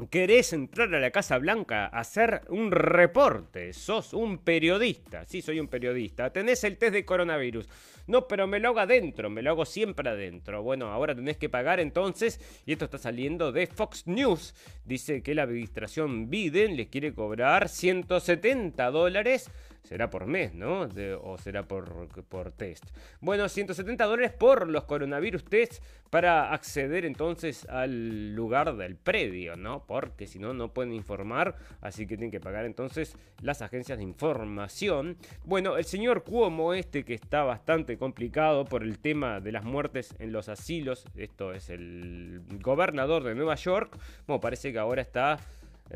querés entrar a la Casa Blanca a hacer un reporte, sos un periodista, sí, soy un periodista, tenés el test de coronavirus, no, pero me lo hago adentro, me lo hago siempre adentro, bueno, ahora tenés que pagar entonces, y esto está saliendo de Fox News, dice que la administración Biden le quiere cobrar 170 dólares será por mes, ¿no? o será por, por test. Bueno, 170 dólares por los coronavirus test para acceder entonces al lugar del predio, ¿no? Porque si no, no pueden informar, así que tienen que pagar entonces las agencias de información. Bueno, el señor Cuomo, este que está bastante complicado por el tema de las muertes en los asilos, esto es el gobernador de Nueva York, bueno, parece que ahora está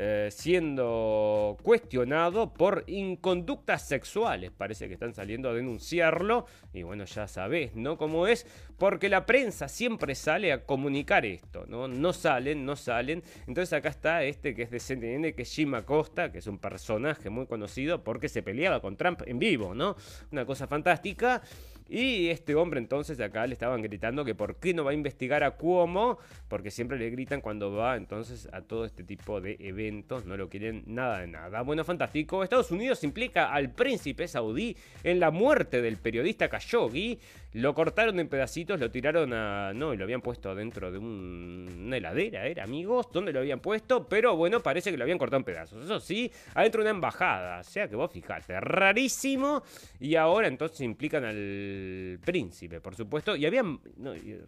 eh, siendo cuestionado por inconductas sexuales. Parece que están saliendo a denunciarlo. Y bueno, ya sabés, ¿no? Cómo es. Porque la prensa siempre sale a comunicar esto, ¿no? No salen, no salen. Entonces acá está este que es de CNN, que es Jim Acosta, que es un personaje muy conocido porque se peleaba con Trump en vivo, ¿no? Una cosa fantástica. Y este hombre entonces acá le estaban gritando que por qué no va a investigar a Cuomo, porque siempre le gritan cuando va entonces a todo este tipo de eventos, no lo quieren nada de nada. Bueno, fantástico. Estados Unidos implica al príncipe saudí en la muerte del periodista Khashoggi. Lo cortaron en pedacitos, lo tiraron a... No, y lo habían puesto dentro de una heladera, ¿era amigos? ¿Dónde lo habían puesto? Pero bueno, parece que lo habían cortado en pedazos. Eso sí, adentro de una embajada. O sea que vos fijate, rarísimo. Y ahora entonces implican al príncipe, por supuesto. Y habían...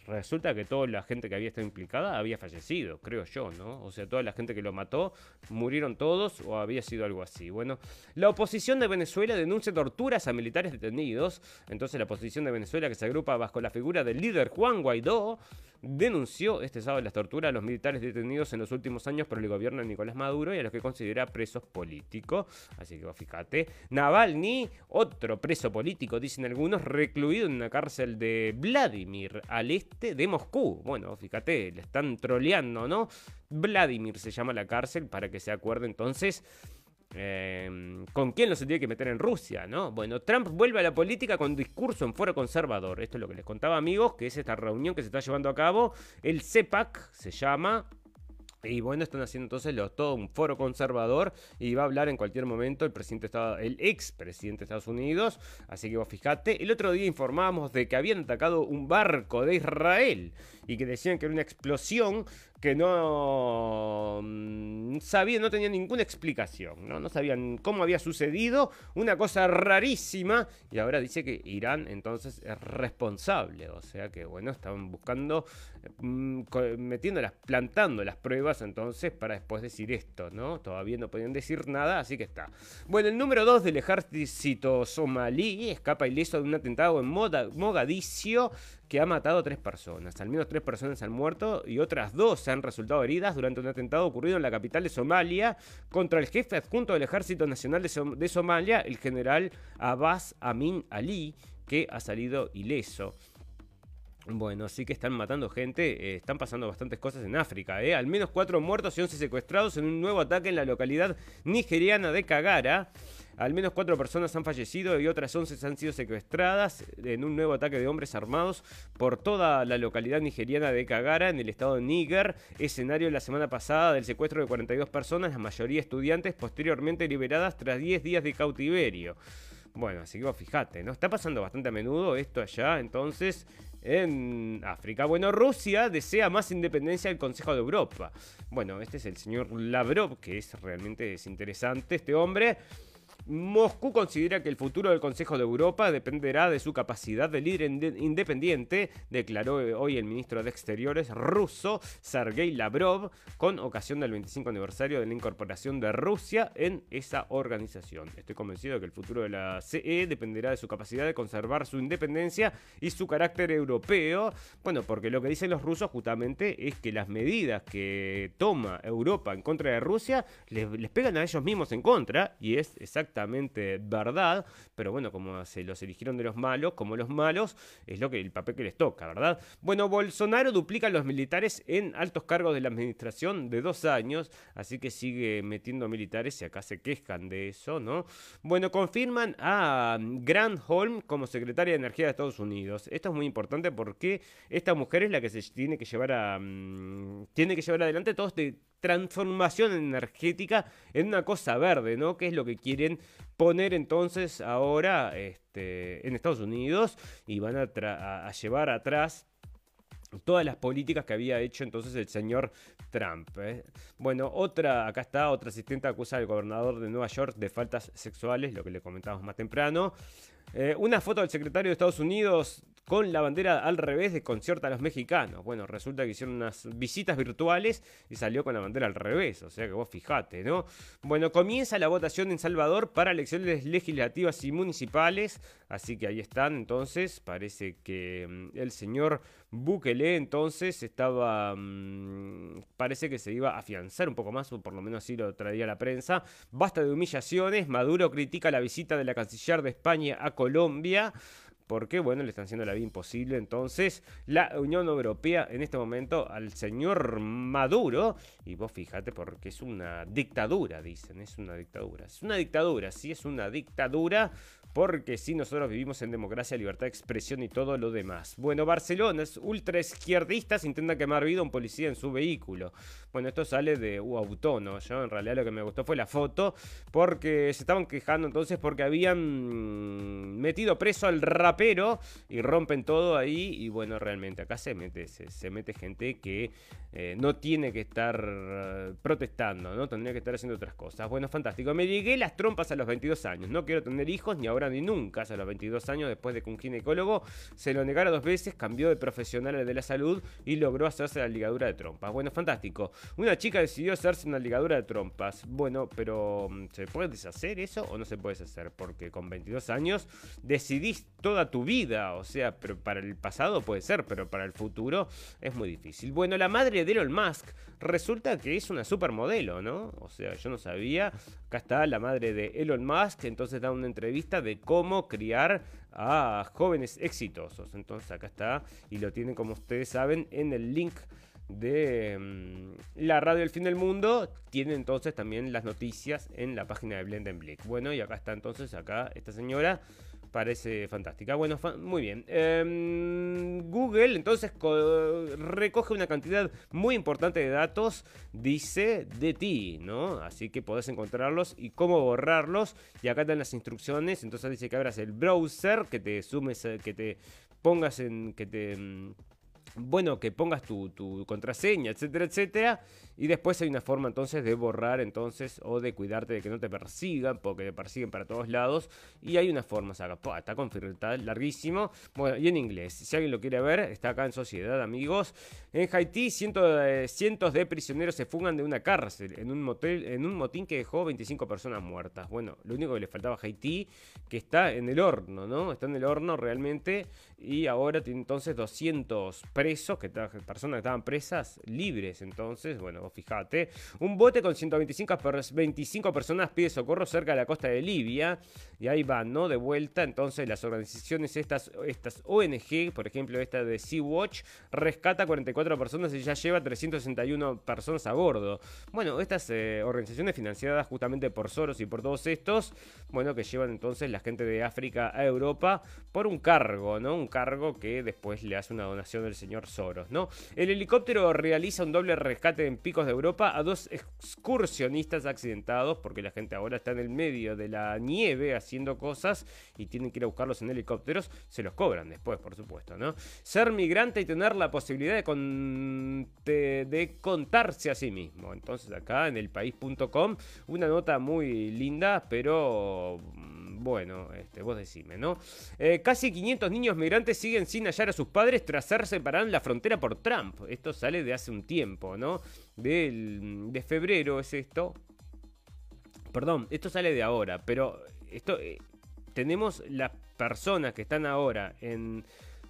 resulta que toda la gente que había estado implicada había fallecido, creo yo, ¿no? O sea, toda la gente que lo mató, murieron todos o había sido algo así. Bueno, la oposición de Venezuela denuncia torturas a militares detenidos. Entonces la oposición de Venezuela que se agrupa bajo la figura del líder Juan Guaidó, denunció este sábado las torturas a los militares detenidos en los últimos años por el gobierno de Nicolás Maduro y a los que considera presos políticos. Así que fíjate, Navalny, otro preso político, dicen algunos, recluido en una cárcel de Vladimir, al este de Moscú. Bueno, fíjate, le están troleando, ¿no? Vladimir se llama la cárcel para que se acuerde entonces Em, ¿Con quién lo se tiene que meter en Rusia? ¿no? Bueno, Trump vuelve a la política con discurso en foro conservador. Esto es lo que les contaba, amigos, que es esta reunión que se está llevando a cabo. El CEPAC se llama, y bueno, están haciendo entonces todo un foro conservador y va a hablar en cualquier momento el presidente Estado, el ex presidente de Estados Unidos. Así que vos fijate, el otro día informábamos de que habían atacado un barco de Israel y que decían que era una explosión que no mm, sabían, no tenían ninguna explicación, ¿no? no sabían cómo había sucedido, una cosa rarísima, y ahora dice que Irán entonces es responsable, o sea que bueno, estaban buscando, mm, metiéndolas, plantando las pruebas entonces para después decir esto, ¿no? Todavía no podían decir nada, así que está. Bueno, el número 2 del ejército somalí escapa ileso de un atentado en Mogadiscio que ha matado a tres personas. Al menos tres personas han muerto y otras dos se han resultado heridas durante un atentado ocurrido en la capital de Somalia contra el jefe adjunto del Ejército Nacional de, Somalia, el general Abbas Amin Ali, que ha salido ileso. Bueno, sí que están matando gente, eh, están pasando bastantes cosas en África, ¿eh? Al menos cuatro muertos y once secuestrados en un nuevo ataque en la localidad nigeriana de Kagara. Al menos cuatro personas han fallecido y otras 11 han sido secuestradas en un nuevo ataque de hombres armados por toda la localidad nigeriana de Kagara, en el estado de Níger. Escenario la semana pasada del secuestro de 42 personas, la mayoría estudiantes, posteriormente liberadas tras 10 días de cautiverio. Bueno, así que vos fijate, ¿no? Está pasando bastante a menudo esto allá, entonces, en África. Bueno, Rusia desea más independencia del Consejo de Europa. Bueno, este es el señor Lavrov, que es realmente es interesante, este hombre. Moscú considera que el futuro del Consejo de Europa dependerá de su capacidad de líder independiente, declaró hoy el ministro de Exteriores ruso Sergei Lavrov con ocasión del 25 aniversario de la incorporación de Rusia en esa organización. Estoy convencido de que el futuro de la CE dependerá de su capacidad de conservar su independencia y su carácter europeo. Bueno, porque lo que dicen los rusos justamente es que las medidas que toma Europa en contra de Rusia les, les pegan a ellos mismos en contra y es exactamente verdad, pero bueno, como se los eligieron de los malos, como los malos, es lo que el papel que les toca, ¿verdad? Bueno, Bolsonaro duplica a los militares en altos cargos de la administración de dos años, así que sigue metiendo militares y acá se quejan de eso, ¿no? Bueno, confirman a Grant Holm como secretaria de Energía de Estados Unidos. Esto es muy importante porque esta mujer es la que se tiene que llevar a mm, tiene que llevar adelante todo este transformación energética en una cosa verde, ¿no? Que es lo que quieren poner entonces ahora este, en Estados Unidos y van a, llevar atrás todas las políticas que había hecho entonces el señor Trump. ¿eh? Bueno, otra, acá está, otra asistente acusa al gobernador de Nueva York de faltas sexuales, lo que le comentamos más temprano. Eh, una foto del secretario de Estados Unidos con la bandera al revés de concierto a los mexicanos. Bueno, resulta que hicieron unas visitas virtuales y salió con la bandera al revés, o sea que vos fijate, ¿no? Bueno, comienza la votación en Salvador para elecciones legislativas y municipales, así que ahí están, entonces, parece que mm, el señor Bukele entonces estaba, mm, parece que se iba a afianzar un poco más, o por lo menos así lo traía la prensa. Basta de humillaciones, Maduro critica la visita de la canciller de España a Colombia porque, bueno, le están haciendo la vida imposible. Entonces, la Unión Europea en este momento al señor Maduro, y vos fíjate, porque es una dictadura, dicen, es una dictadura. Es una dictadura, sí, es una dictadura porque si nosotros vivimos en democracia, libertad de expresión y todo lo demás. Bueno, Barcelona es ultra izquierdistas intenta quemar vida a un policía en su vehículo. Bueno, esto sale de Autónomo. Yo en realidad lo que me gustó fue la foto porque se estaban quejando entonces porque habían metido preso al rapero y rompen todo ahí y bueno, realmente acá se mete, se, mete gente que eh, no tiene que estar eh, protestando, ¿no? Tendría que estar haciendo otras cosas. Bueno, fantástico. Me llegué las trompas a los 22 años. No quiero tener hijos ni ahora ni nunca, a los 22 años, después de que un ginecólogo se lo negara dos veces, cambió de profesional de la salud y logró hacerse la ligadura de trompas. Bueno, fantástico. Una chica decidió hacerse una ligadura de trompas. Bueno, pero mm, ¿se puede deshacer eso o no se puede deshacer? Porque con 22 años decidís toda tu vida. O sea, pero para el pasado puede ser, pero para el futuro es muy difícil. Bueno, la madre de Elon Musk resulta que es una supermodelo, ¿no? O sea, yo no sabía. Acá está la madre de Elon Musk, entonces da una entrevista de cómo criar a jóvenes exitosos. Entonces acá está y lo tienen como ustedes saben en el link de mm, la radio del fin del mundo tiene entonces también las noticias en la página de Blendenblick. Bueno, y acá está entonces acá esta señora parece fantástica. Bueno, muy bien. Em, Google entonces recoge una cantidad muy importante de datos, dice, de ti, ¿no? Así que podés encontrarlos y cómo borrarlos. Y acá están las instrucciones. Entonces dice que abras el browser, que te sumes, eh, que te pongas en, que te mm, bueno, que pongas tu, tu, contraseña, etcétera, etcétera. Y después hay una forma entonces de borrar entonces o de cuidarte de que no te persigan, porque te persiguen para todos lados. Y hay una forma, o sea, está confirmado, está larguísimo. Bueno, y en inglés, si alguien lo quiere ver, está acá en Sociedad, amigos. En Haití, cientos de prisioneros se fugan de una cárcel en un, motel, en un motín que dejó 25 personas muertas. Bueno, lo único que le faltaba a Haití, que está en el horno, ¿no? Está en el horno realmente. Y ahora tiene entonces 200 presos, que personas que estaban presas, libres. Entonces, bueno, fíjate. Un bote con 125 25 personas pide socorro cerca de la costa de Libia. Y ahí van, ¿no? De vuelta. Entonces, las organizaciones, estas, estas ONG, por ejemplo, esta de Sea-Watch, rescata 44 personas y ya lleva 361 personas a bordo. Bueno, estas eh, organizaciones financiadas justamente por Soros y por todos estos, bueno, que llevan entonces la gente de África a Europa por un cargo, ¿no? Un cargo que después le hace una donación del señor Soros, ¿no? El helicóptero realiza un doble rescate en picos de Europa a dos excursionistas accidentados, porque la gente ahora está en el medio de la nieve haciendo cosas y tienen que ir a buscarlos en helicópteros, se los cobran después, por supuesto, ¿no? Ser migrante y tener la posibilidad de, de, contarse a sí mismo. Entonces acá en elpaís.com, una nota muy linda, pero bueno, este, vos decime, ¿no? Eh, casi 500 niños migrantes siguen sin hallar a sus padres tras ser separados la frontera por Trump. Esto sale de hace un tiempo, ¿no? de febrero es esto. Perdón, esto sale de ahora, pero esto eh, tenemos las personas que están ahora en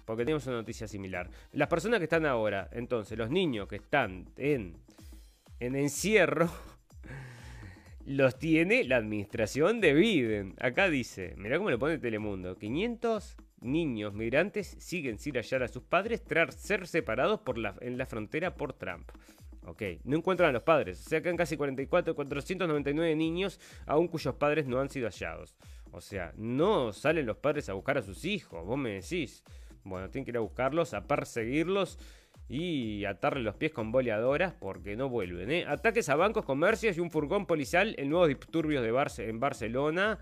porque tenemos una noticia similar. Las personas que están ahora, entonces, los niños que están en en encierro (laughs) los tiene la administración de Biden. Acá dice, mirá cómo le pone Telemundo, 500 niños migrantes siguen sin hallar a sus padres tras ser separados en la frontera por Trump. Ok, no encuentran a los padres. O sea, quedan casi 44, 499 niños aún cuyos padres no han sido hallados. O sea, no salen los padres a buscar a sus hijos, vos me decís. Bueno, tienen que ir a buscarlos, a perseguirlos y atarle los pies con boleadoras porque no vuelven. ¿eh? Ataques a bancos, comercios y un furgón policial en nuevos disturbios de en Barcelona.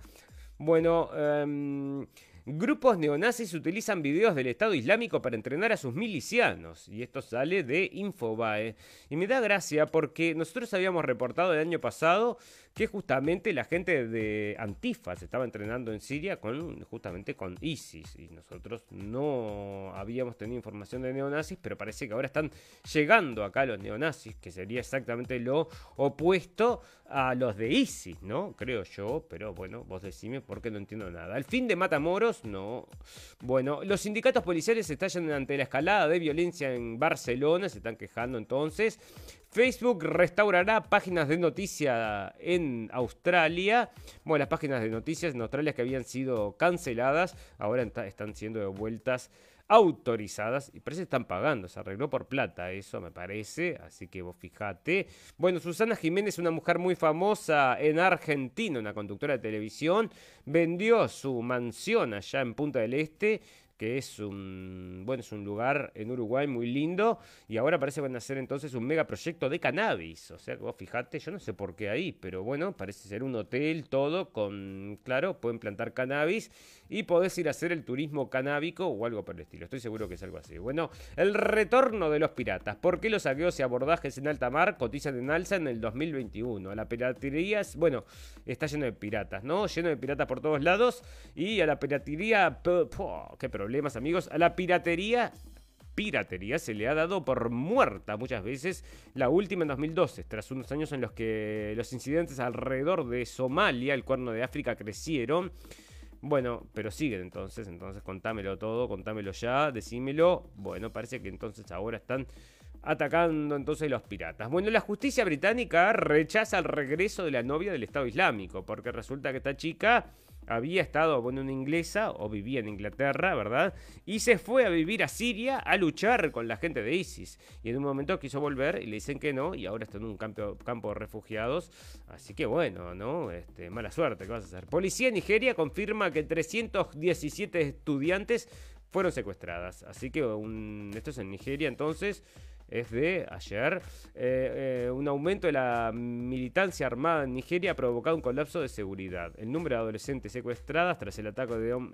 Bueno, eh, Grupos neonazis utilizan videos del Estado Islámico para entrenar a sus milicianos. Y esto sale de Infobae. Y me da gracia porque nosotros habíamos reportado el año pasado que justamente la gente de Antifa se estaba entrenando en Siria con justamente con ISIS y nosotros no habíamos tenido información de neonazis, pero parece que ahora están llegando acá los neonazis, que sería exactamente lo opuesto a los de ISIS, ¿no? Creo yo, pero bueno, vos decime porque no entiendo nada. Al fin de Matamoros, no. Bueno, los sindicatos policiales estallan ante la escalada de violencia en Barcelona, se están quejando entonces. Facebook restaurará páginas de noticias en Australia. Bueno, las páginas de noticias en Australia que habían sido canceladas, ahora están siendo devueltas autorizadas y parece que están pagando, se arregló por plata, eso me parece, así que vos fijate. Bueno, Susana Jiménez, una mujer muy famosa en Argentina, una conductora de televisión, vendió su mansión allá en Punta del Este que es un, bueno, es un lugar en Uruguay muy lindo y ahora parece que van a hacer entonces un megaproyecto de cannabis. O sea, vos fijate, yo no sé por qué ahí, pero bueno, parece ser un hotel todo con, claro, pueden plantar cannabis y podés ir a hacer el turismo canábico o algo por el estilo. Estoy seguro que es algo así. Bueno, el retorno de los piratas. ¿Por qué los saqueos y abordajes en alta mar cotizan en alza en el 2021? La piratería, bueno, está lleno de piratas, ¿no? Lleno de piratas por todos lados y a la piratería, qué problema problemas, amigos. A la piratería piratería se le ha dado por muerta muchas veces, la última en 2012, tras unos años en los que los incidentes alrededor de Somalia, el cuerno de África, crecieron. Bueno, pero siguen entonces, entonces contámelo todo, contámelo ya, decímelo. Bueno, parece que entonces ahora están atacando entonces los piratas. Bueno, la justicia británica rechaza el regreso de la novia del Estado Islámico, porque resulta que esta chica había estado, bueno, una inglesa o vivía en Inglaterra, ¿verdad? Y se fue a vivir a Siria a luchar con la gente de ISIS. Y en un momento quiso volver y le dicen que no, y ahora está en un campo, campo de refugiados. Así que bueno, ¿no? Este, mala suerte, ¿qué vas a hacer? Policía de Nigeria confirma que 317 estudiantes fueron secuestradas. Así que esto es en Nigeria entonces es de ayer. Eh, eh, un aumento de la militancia armada en Nigeria ha provocado un colapso de seguridad. El número de adolescentes secuestradas tras el ataque de,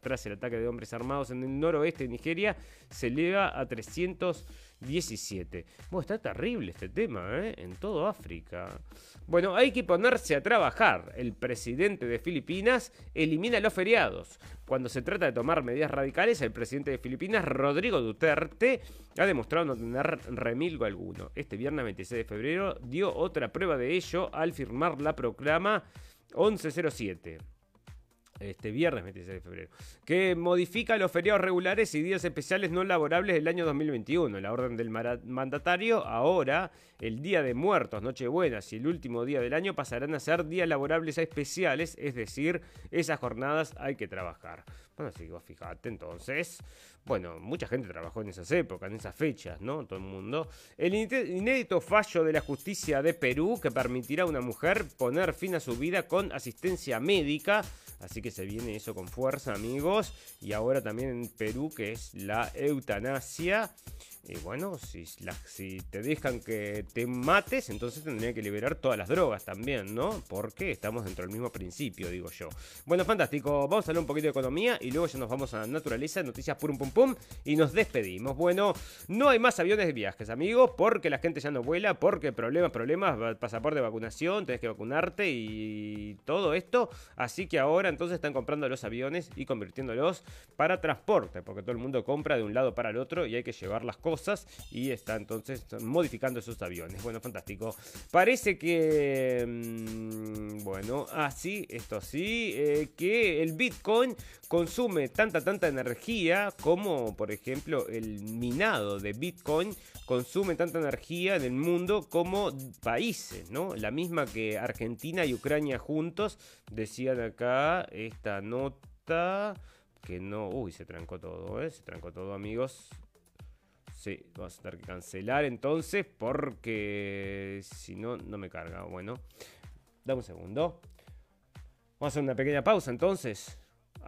tras el ataque de hombres armados en el noroeste de Nigeria se eleva a 300 17. Bueno, está terrible este tema, ¿eh? En todo África. Bueno, hay que ponerse a trabajar. El presidente de Filipinas elimina los feriados. Cuando se trata de tomar medidas radicales, el presidente de Filipinas, Rodrigo Duterte, ha demostrado no tener remilgo alguno. Este viernes 26 de febrero dio otra prueba de ello al firmar la proclama 1107 este viernes 26 de febrero, que modifica los feriados regulares y días especiales no laborables del año 2021. La orden del mandatario, ahora el Día de Muertos, Nochebuenas y el último día del año pasarán a ser días laborables especiales, es decir, esas jornadas hay que trabajar. Bueno, así que vos fijate entonces, bueno, mucha gente trabajó en esas épocas, en esas fechas, ¿no? Todo el mundo. El inédito fallo de la justicia de Perú que permitirá a una mujer poner fin a su vida con asistencia médica. Así que se viene eso con fuerza, amigos. Y ahora también en Perú, que es la eutanasia. Y bueno, si, te dejan que te mates, entonces tendría que liberar todas las drogas también, ¿no? Porque estamos dentro del mismo principio, digo yo. Bueno, fantástico. Vamos a hablar un poquito de economía y luego ya nos vamos a naturaleza, noticias pum pum pum y nos despedimos. Bueno, no hay más aviones de viajes, amigos, porque la gente ya no vuela, porque problemas, problemas, pasaporte de vacunación, tenés que vacunarte y todo esto. Así que ahora entonces están comprando los aviones y convirtiéndolos para transporte, porque todo el mundo compra de un lado para el otro y hay que llevar las cosas y está entonces modificando esos aviones. Bueno, fantástico. Parece que, mm, bueno, así, esto sí, eh, que el Bitcoin consume tanta, tanta energía como, por ejemplo, el minado de Bitcoin consumen tanta energía en el mundo como países, ¿no? La misma que Argentina y Ucrania juntos, decían acá esta nota que no... Uy, se trancó todo, ¿eh? Se trancó todo, amigos. Sí, vamos a tener que cancelar entonces porque si no, no me carga. Bueno, dame un segundo. Vamos a hacer una pequeña pausa entonces.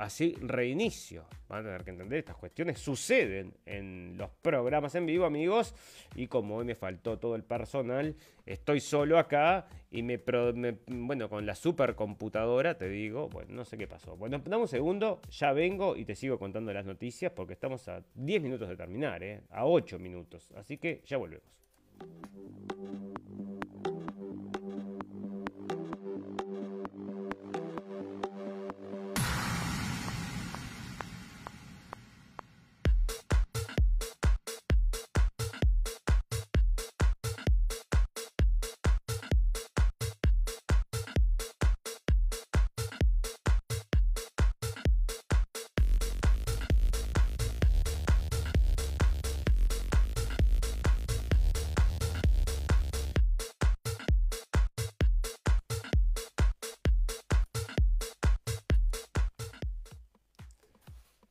Así reinicio. Van a tener que entender, estas cuestiones suceden en los programas en vivo, amigos. Y como hoy me faltó todo el personal, estoy solo acá y me, bueno, con la supercomputadora te digo, bueno, no sé qué pasó. Bueno, dame un segundo, ya vengo y te sigo contando las noticias porque estamos a 10 minutos de terminar, ¿eh? a 8 minutos. Así que ya volvemos.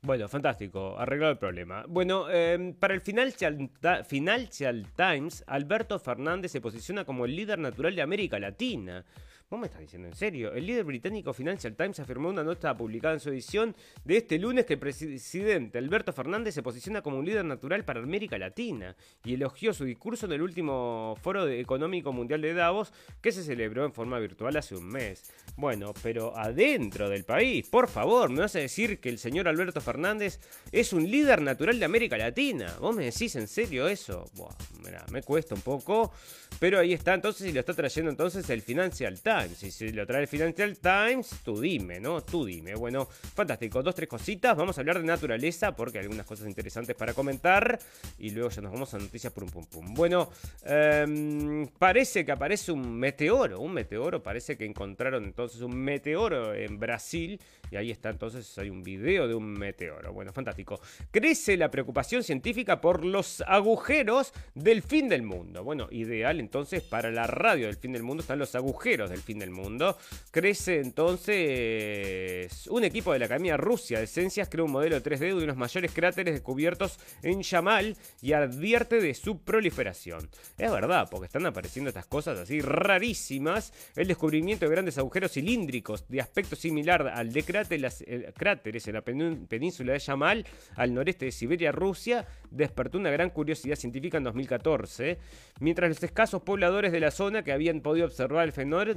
Bueno, fantástico, arreglado el problema. Bueno, em, para el Financial, Financial Times, Alberto Fernández se posiciona como el líder natural de América Latina. ¿Vos me estás diciendo en serio? El líder británico Financial Times afirmó una nota publicada en su edición de este lunes que el presidente Alberto Fernández se posiciona como un líder natural para América Latina y elogió su discurso en el último Foro Económico Mundial de Davos que se celebró en forma virtual hace un mes. Bueno, pero adentro del país, por favor, ¿me vas a decir que el señor Alberto Fernández es un líder natural de América Latina? ¿Vos me decís en serio eso? Buah, mira, me cuesta un poco, pero ahí está entonces y lo está trayendo entonces el Financial Times. Si se lo trae el Financial Times, tú dime, ¿no? Tú dime. Bueno, fantástico. Dos, tres cositas. Vamos a hablar de naturaleza porque hay algunas cosas interesantes para comentar. Y luego ya nos vamos a noticias por un pum pum. Bueno, em, parece que aparece un meteoro. Un meteoro. Parece que encontraron entonces un meteoro en Brasil. Y ahí está entonces, hay un video de un meteoro. Bueno, fantástico. Crece la preocupación científica por los agujeros del fin del mundo. Bueno, ideal entonces para la radio del fin del mundo están los agujeros del fin del mundo. Crece entonces un equipo de la Academia Rusia de Ciencias crea un modelo 3D de unos mayores cráteres descubiertos en Yamal y advierte de su proliferación. Es verdad, porque están apareciendo estas cosas así rarísimas. El descubrimiento de grandes agujeros cilíndricos de aspecto similar al de cráteres, eh, en la península de Yamal, al noreste de Siberia, Rusia, despertó una gran curiosidad científica en 2014, mientras los escasos pobladores de la zona que habían podido observar el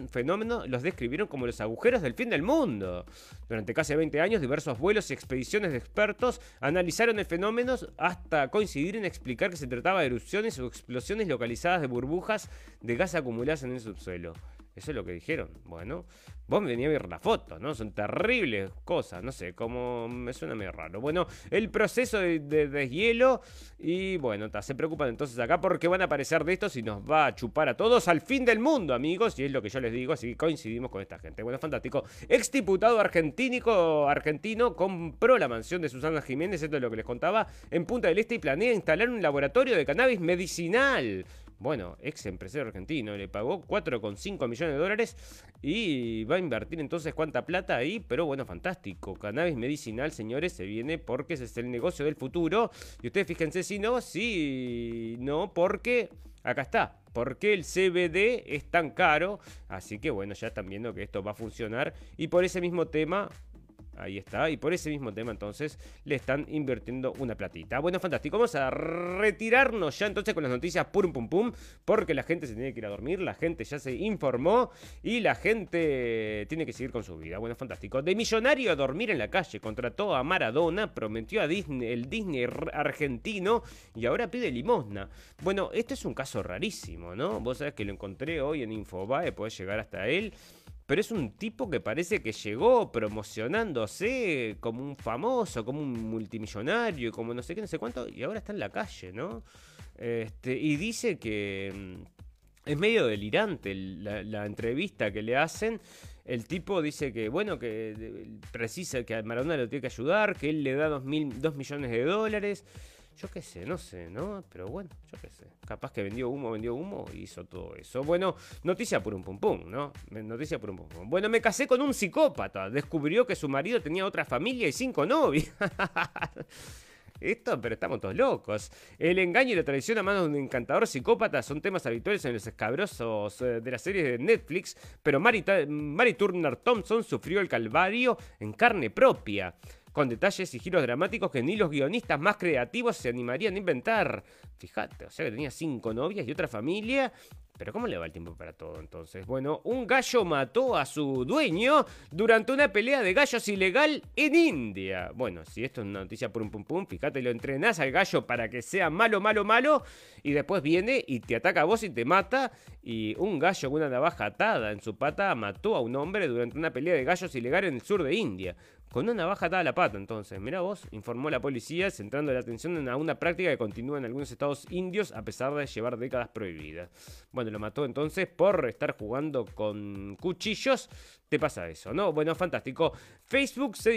fenómeno los describieron como los agujeros del fin del mundo. Durante casi 20 años, diversos vuelos y expediciones de expertos analizaron el fenómeno hasta coincidir en explicar que se trataba de erupciones o explosiones localizadas de burbujas de gas acumuladas en el subsuelo. Eso es lo que dijeron. Bueno, vos me venías a ver la foto, ¿no? Son terribles cosas, no sé, como me suena medio raro. Bueno, el proceso de, deshielo y bueno, se preocupan entonces acá porque van a aparecer de estos y nos va a chupar a todos al fin del mundo, amigos, y es lo que yo les digo, así que coincidimos con esta gente. Bueno, fantástico. Exdiputado argentino, argentino compró la mansión de Susana Jiménez, esto es lo que les contaba, en Punta del Este y planea instalar un laboratorio de cannabis medicinal. Bueno, ex empresario argentino, le pagó 4,5 millones de dólares y va a invertir entonces cuánta plata ahí, pero bueno, fantástico. Cannabis medicinal, señores, se viene porque ese es el negocio del futuro. Y ustedes fíjense si no, si no, porque acá está. porque el CBD es tan caro? Así que bueno, ya están viendo que esto va a funcionar. Y por ese mismo tema, Ahí está. Y por ese mismo tema entonces le están invirtiendo una platita. Bueno, fantástico. Vamos a retirarnos ya entonces con las noticias pum pum pum. Porque la gente se tiene que ir a dormir. La gente ya se informó. Y la gente tiene que seguir con su vida. Bueno, fantástico. De millonario a dormir en la calle. Contrató a Maradona. Prometió a Disney, el Disney argentino. Y ahora pide limosna. Bueno, este es un caso rarísimo, ¿no? Vos sabés que lo encontré hoy en Infobae. Podés llegar hasta él pero es un tipo que parece que llegó promocionándose como un famoso, como un multimillonario, como no sé qué, no sé cuánto, y ahora está en la calle, ¿no? Este, y dice que mm, es medio delirante la, entrevista que le hacen. El tipo dice que, bueno, que precisa que a Maradona lo tiene que ayudar, que él le da dos, mil, dos millones de dólares Yo qué sé, no sé, ¿no? Pero bueno, yo qué sé. Capaz que vendió humo, vendió humo y hizo todo eso. Bueno, noticia por un pum pum, ¿no? Noticia por un pum pum. Bueno, me casé con un psicópata. Descubrió que su marido tenía otra familia y cinco novias. (laughs) Esto, pero estamos todos locos. El engaño y la traición a manos de un encantador psicópata son temas habituales en los escabrosos eh, de las series de Netflix, pero Mary, Mary Turner Thompson sufrió el calvario en carne propia con detalles y giros dramáticos que ni los guionistas más creativos se animarían a inventar. Fíjate, o sea que tenía cinco novias y otra familia. Pero ¿cómo le va el tiempo para todo entonces? Bueno, un gallo mató a su dueño durante una pelea de gallos ilegal en India. Bueno, si esto es una noticia por un pum pum, fíjate, lo entrenás al gallo para que sea malo, malo, malo, y después viene y te ataca a vos y te mata. Y un gallo con una navaja atada en su pata mató a un hombre durante una pelea de gallos ilegal en el sur de India. Con una navaja atada a la pata, entonces. Mira vos, informó la policía, centrando la atención en una práctica que continúa en algunos estados indios a pesar de llevar décadas prohibidas. Bueno, lo mató entonces por estar jugando con cuchillos te pasa eso, ¿no? Bueno, fantástico. Facebook se,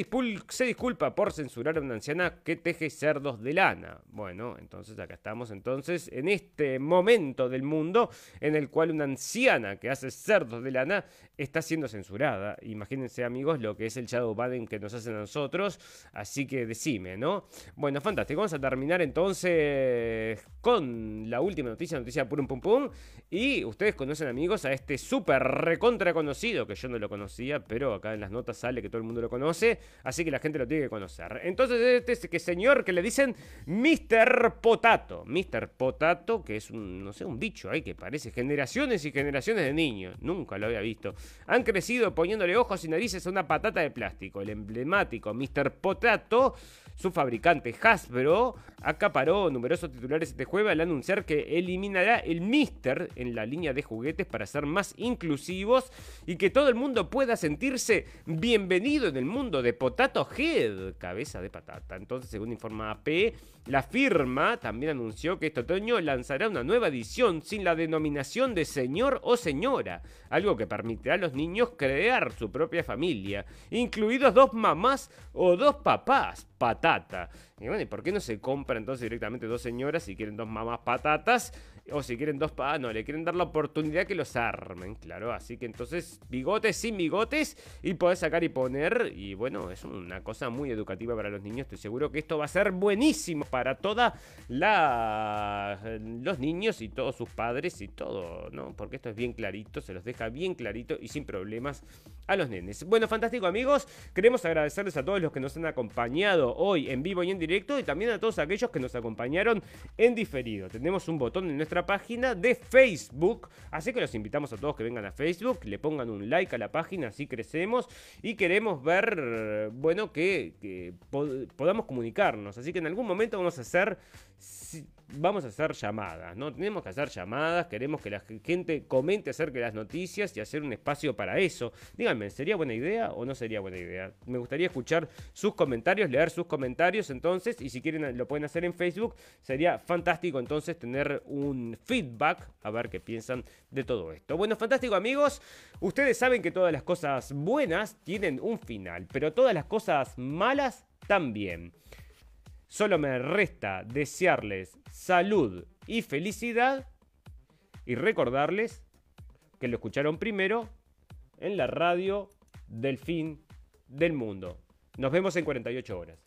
disculpa por censurar a una anciana que teje cerdos de lana. Bueno, entonces acá estamos entonces en este momento del mundo en el cual una anciana que hace cerdos de lana está siendo censurada. Imagínense amigos lo que es el shadow banning que nos hacen a nosotros. Así que decime, ¿no? Bueno, fantástico. Vamos a terminar entonces con la última noticia, noticia por un pum pum. Y ustedes conocen amigos a este súper recontra conocido que yo no lo conozco pero acá en las notas sale que todo el mundo lo conoce, así que la gente lo tiene que conocer. Entonces, este es que señor que le dicen Mr. Potato. Mr. Potato, que es un, no sé, un bicho ahí que parece generaciones y generaciones de niños. Nunca lo había visto. Han crecido poniéndole ojos y narices a una patata de plástico. El emblemático Mr. Potato su fabricante Hasbro acaparó numerosos titulares este jueves al anunciar que eliminará el Mister en la línea de juguetes para ser más inclusivos y que todo el mundo pueda sentirse bienvenido en el mundo de Potato Head, cabeza de patata. Entonces, según informa AP, la firma también anunció que este otoño lanzará una nueva edición sin la denominación de señor o señora, algo que permitirá a los niños crear su propia familia, incluidos dos mamás o dos papás patata. Y bueno, ¿y por qué no se compra entonces directamente dos señoras si quieren dos mamás patatas? O si quieren dos pa, no, le quieren dar la oportunidad que los armen, claro. Así que entonces, bigotes sin bigotes y podés sacar y poner. Y bueno, es una cosa muy educativa para los niños. Estoy seguro que esto va a ser buenísimo para toda la los niños y todos sus padres y todo, ¿no? Porque esto es bien clarito, se los deja bien clarito y sin problemas a los nenes. Bueno, fantástico amigos, queremos agradecerles a todos los que nos han acompañado hoy en vivo y en directo y también a todos aquellos que nos acompañaron en diferido. Tenemos un botón en nuestra página de Facebook. Así que los invitamos a todos que vengan a Facebook, le pongan un like a la página, así crecemos y queremos ver, bueno, que, podamos comunicarnos. Así que en algún momento vamos a hacer vamos a hacer llamadas, ¿no? Tenemos que hacer llamadas, queremos que la gente comente acerca de las noticias y hacer un espacio para eso. Díganme, ¿sería buena idea o no sería buena idea? Me gustaría escuchar sus comentarios, leer sus comentarios entonces, y si quieren lo pueden hacer en Facebook, sería fantástico entonces tener un feedback, a ver qué piensan de todo esto. Bueno, fantástico amigos, ustedes saben que todas las cosas buenas tienen un final, pero todas las cosas malas también. Solo me resta desearles salud y felicidad y recordarles que lo escucharon primero en la radio del fin del mundo. Nos vemos en 48 horas.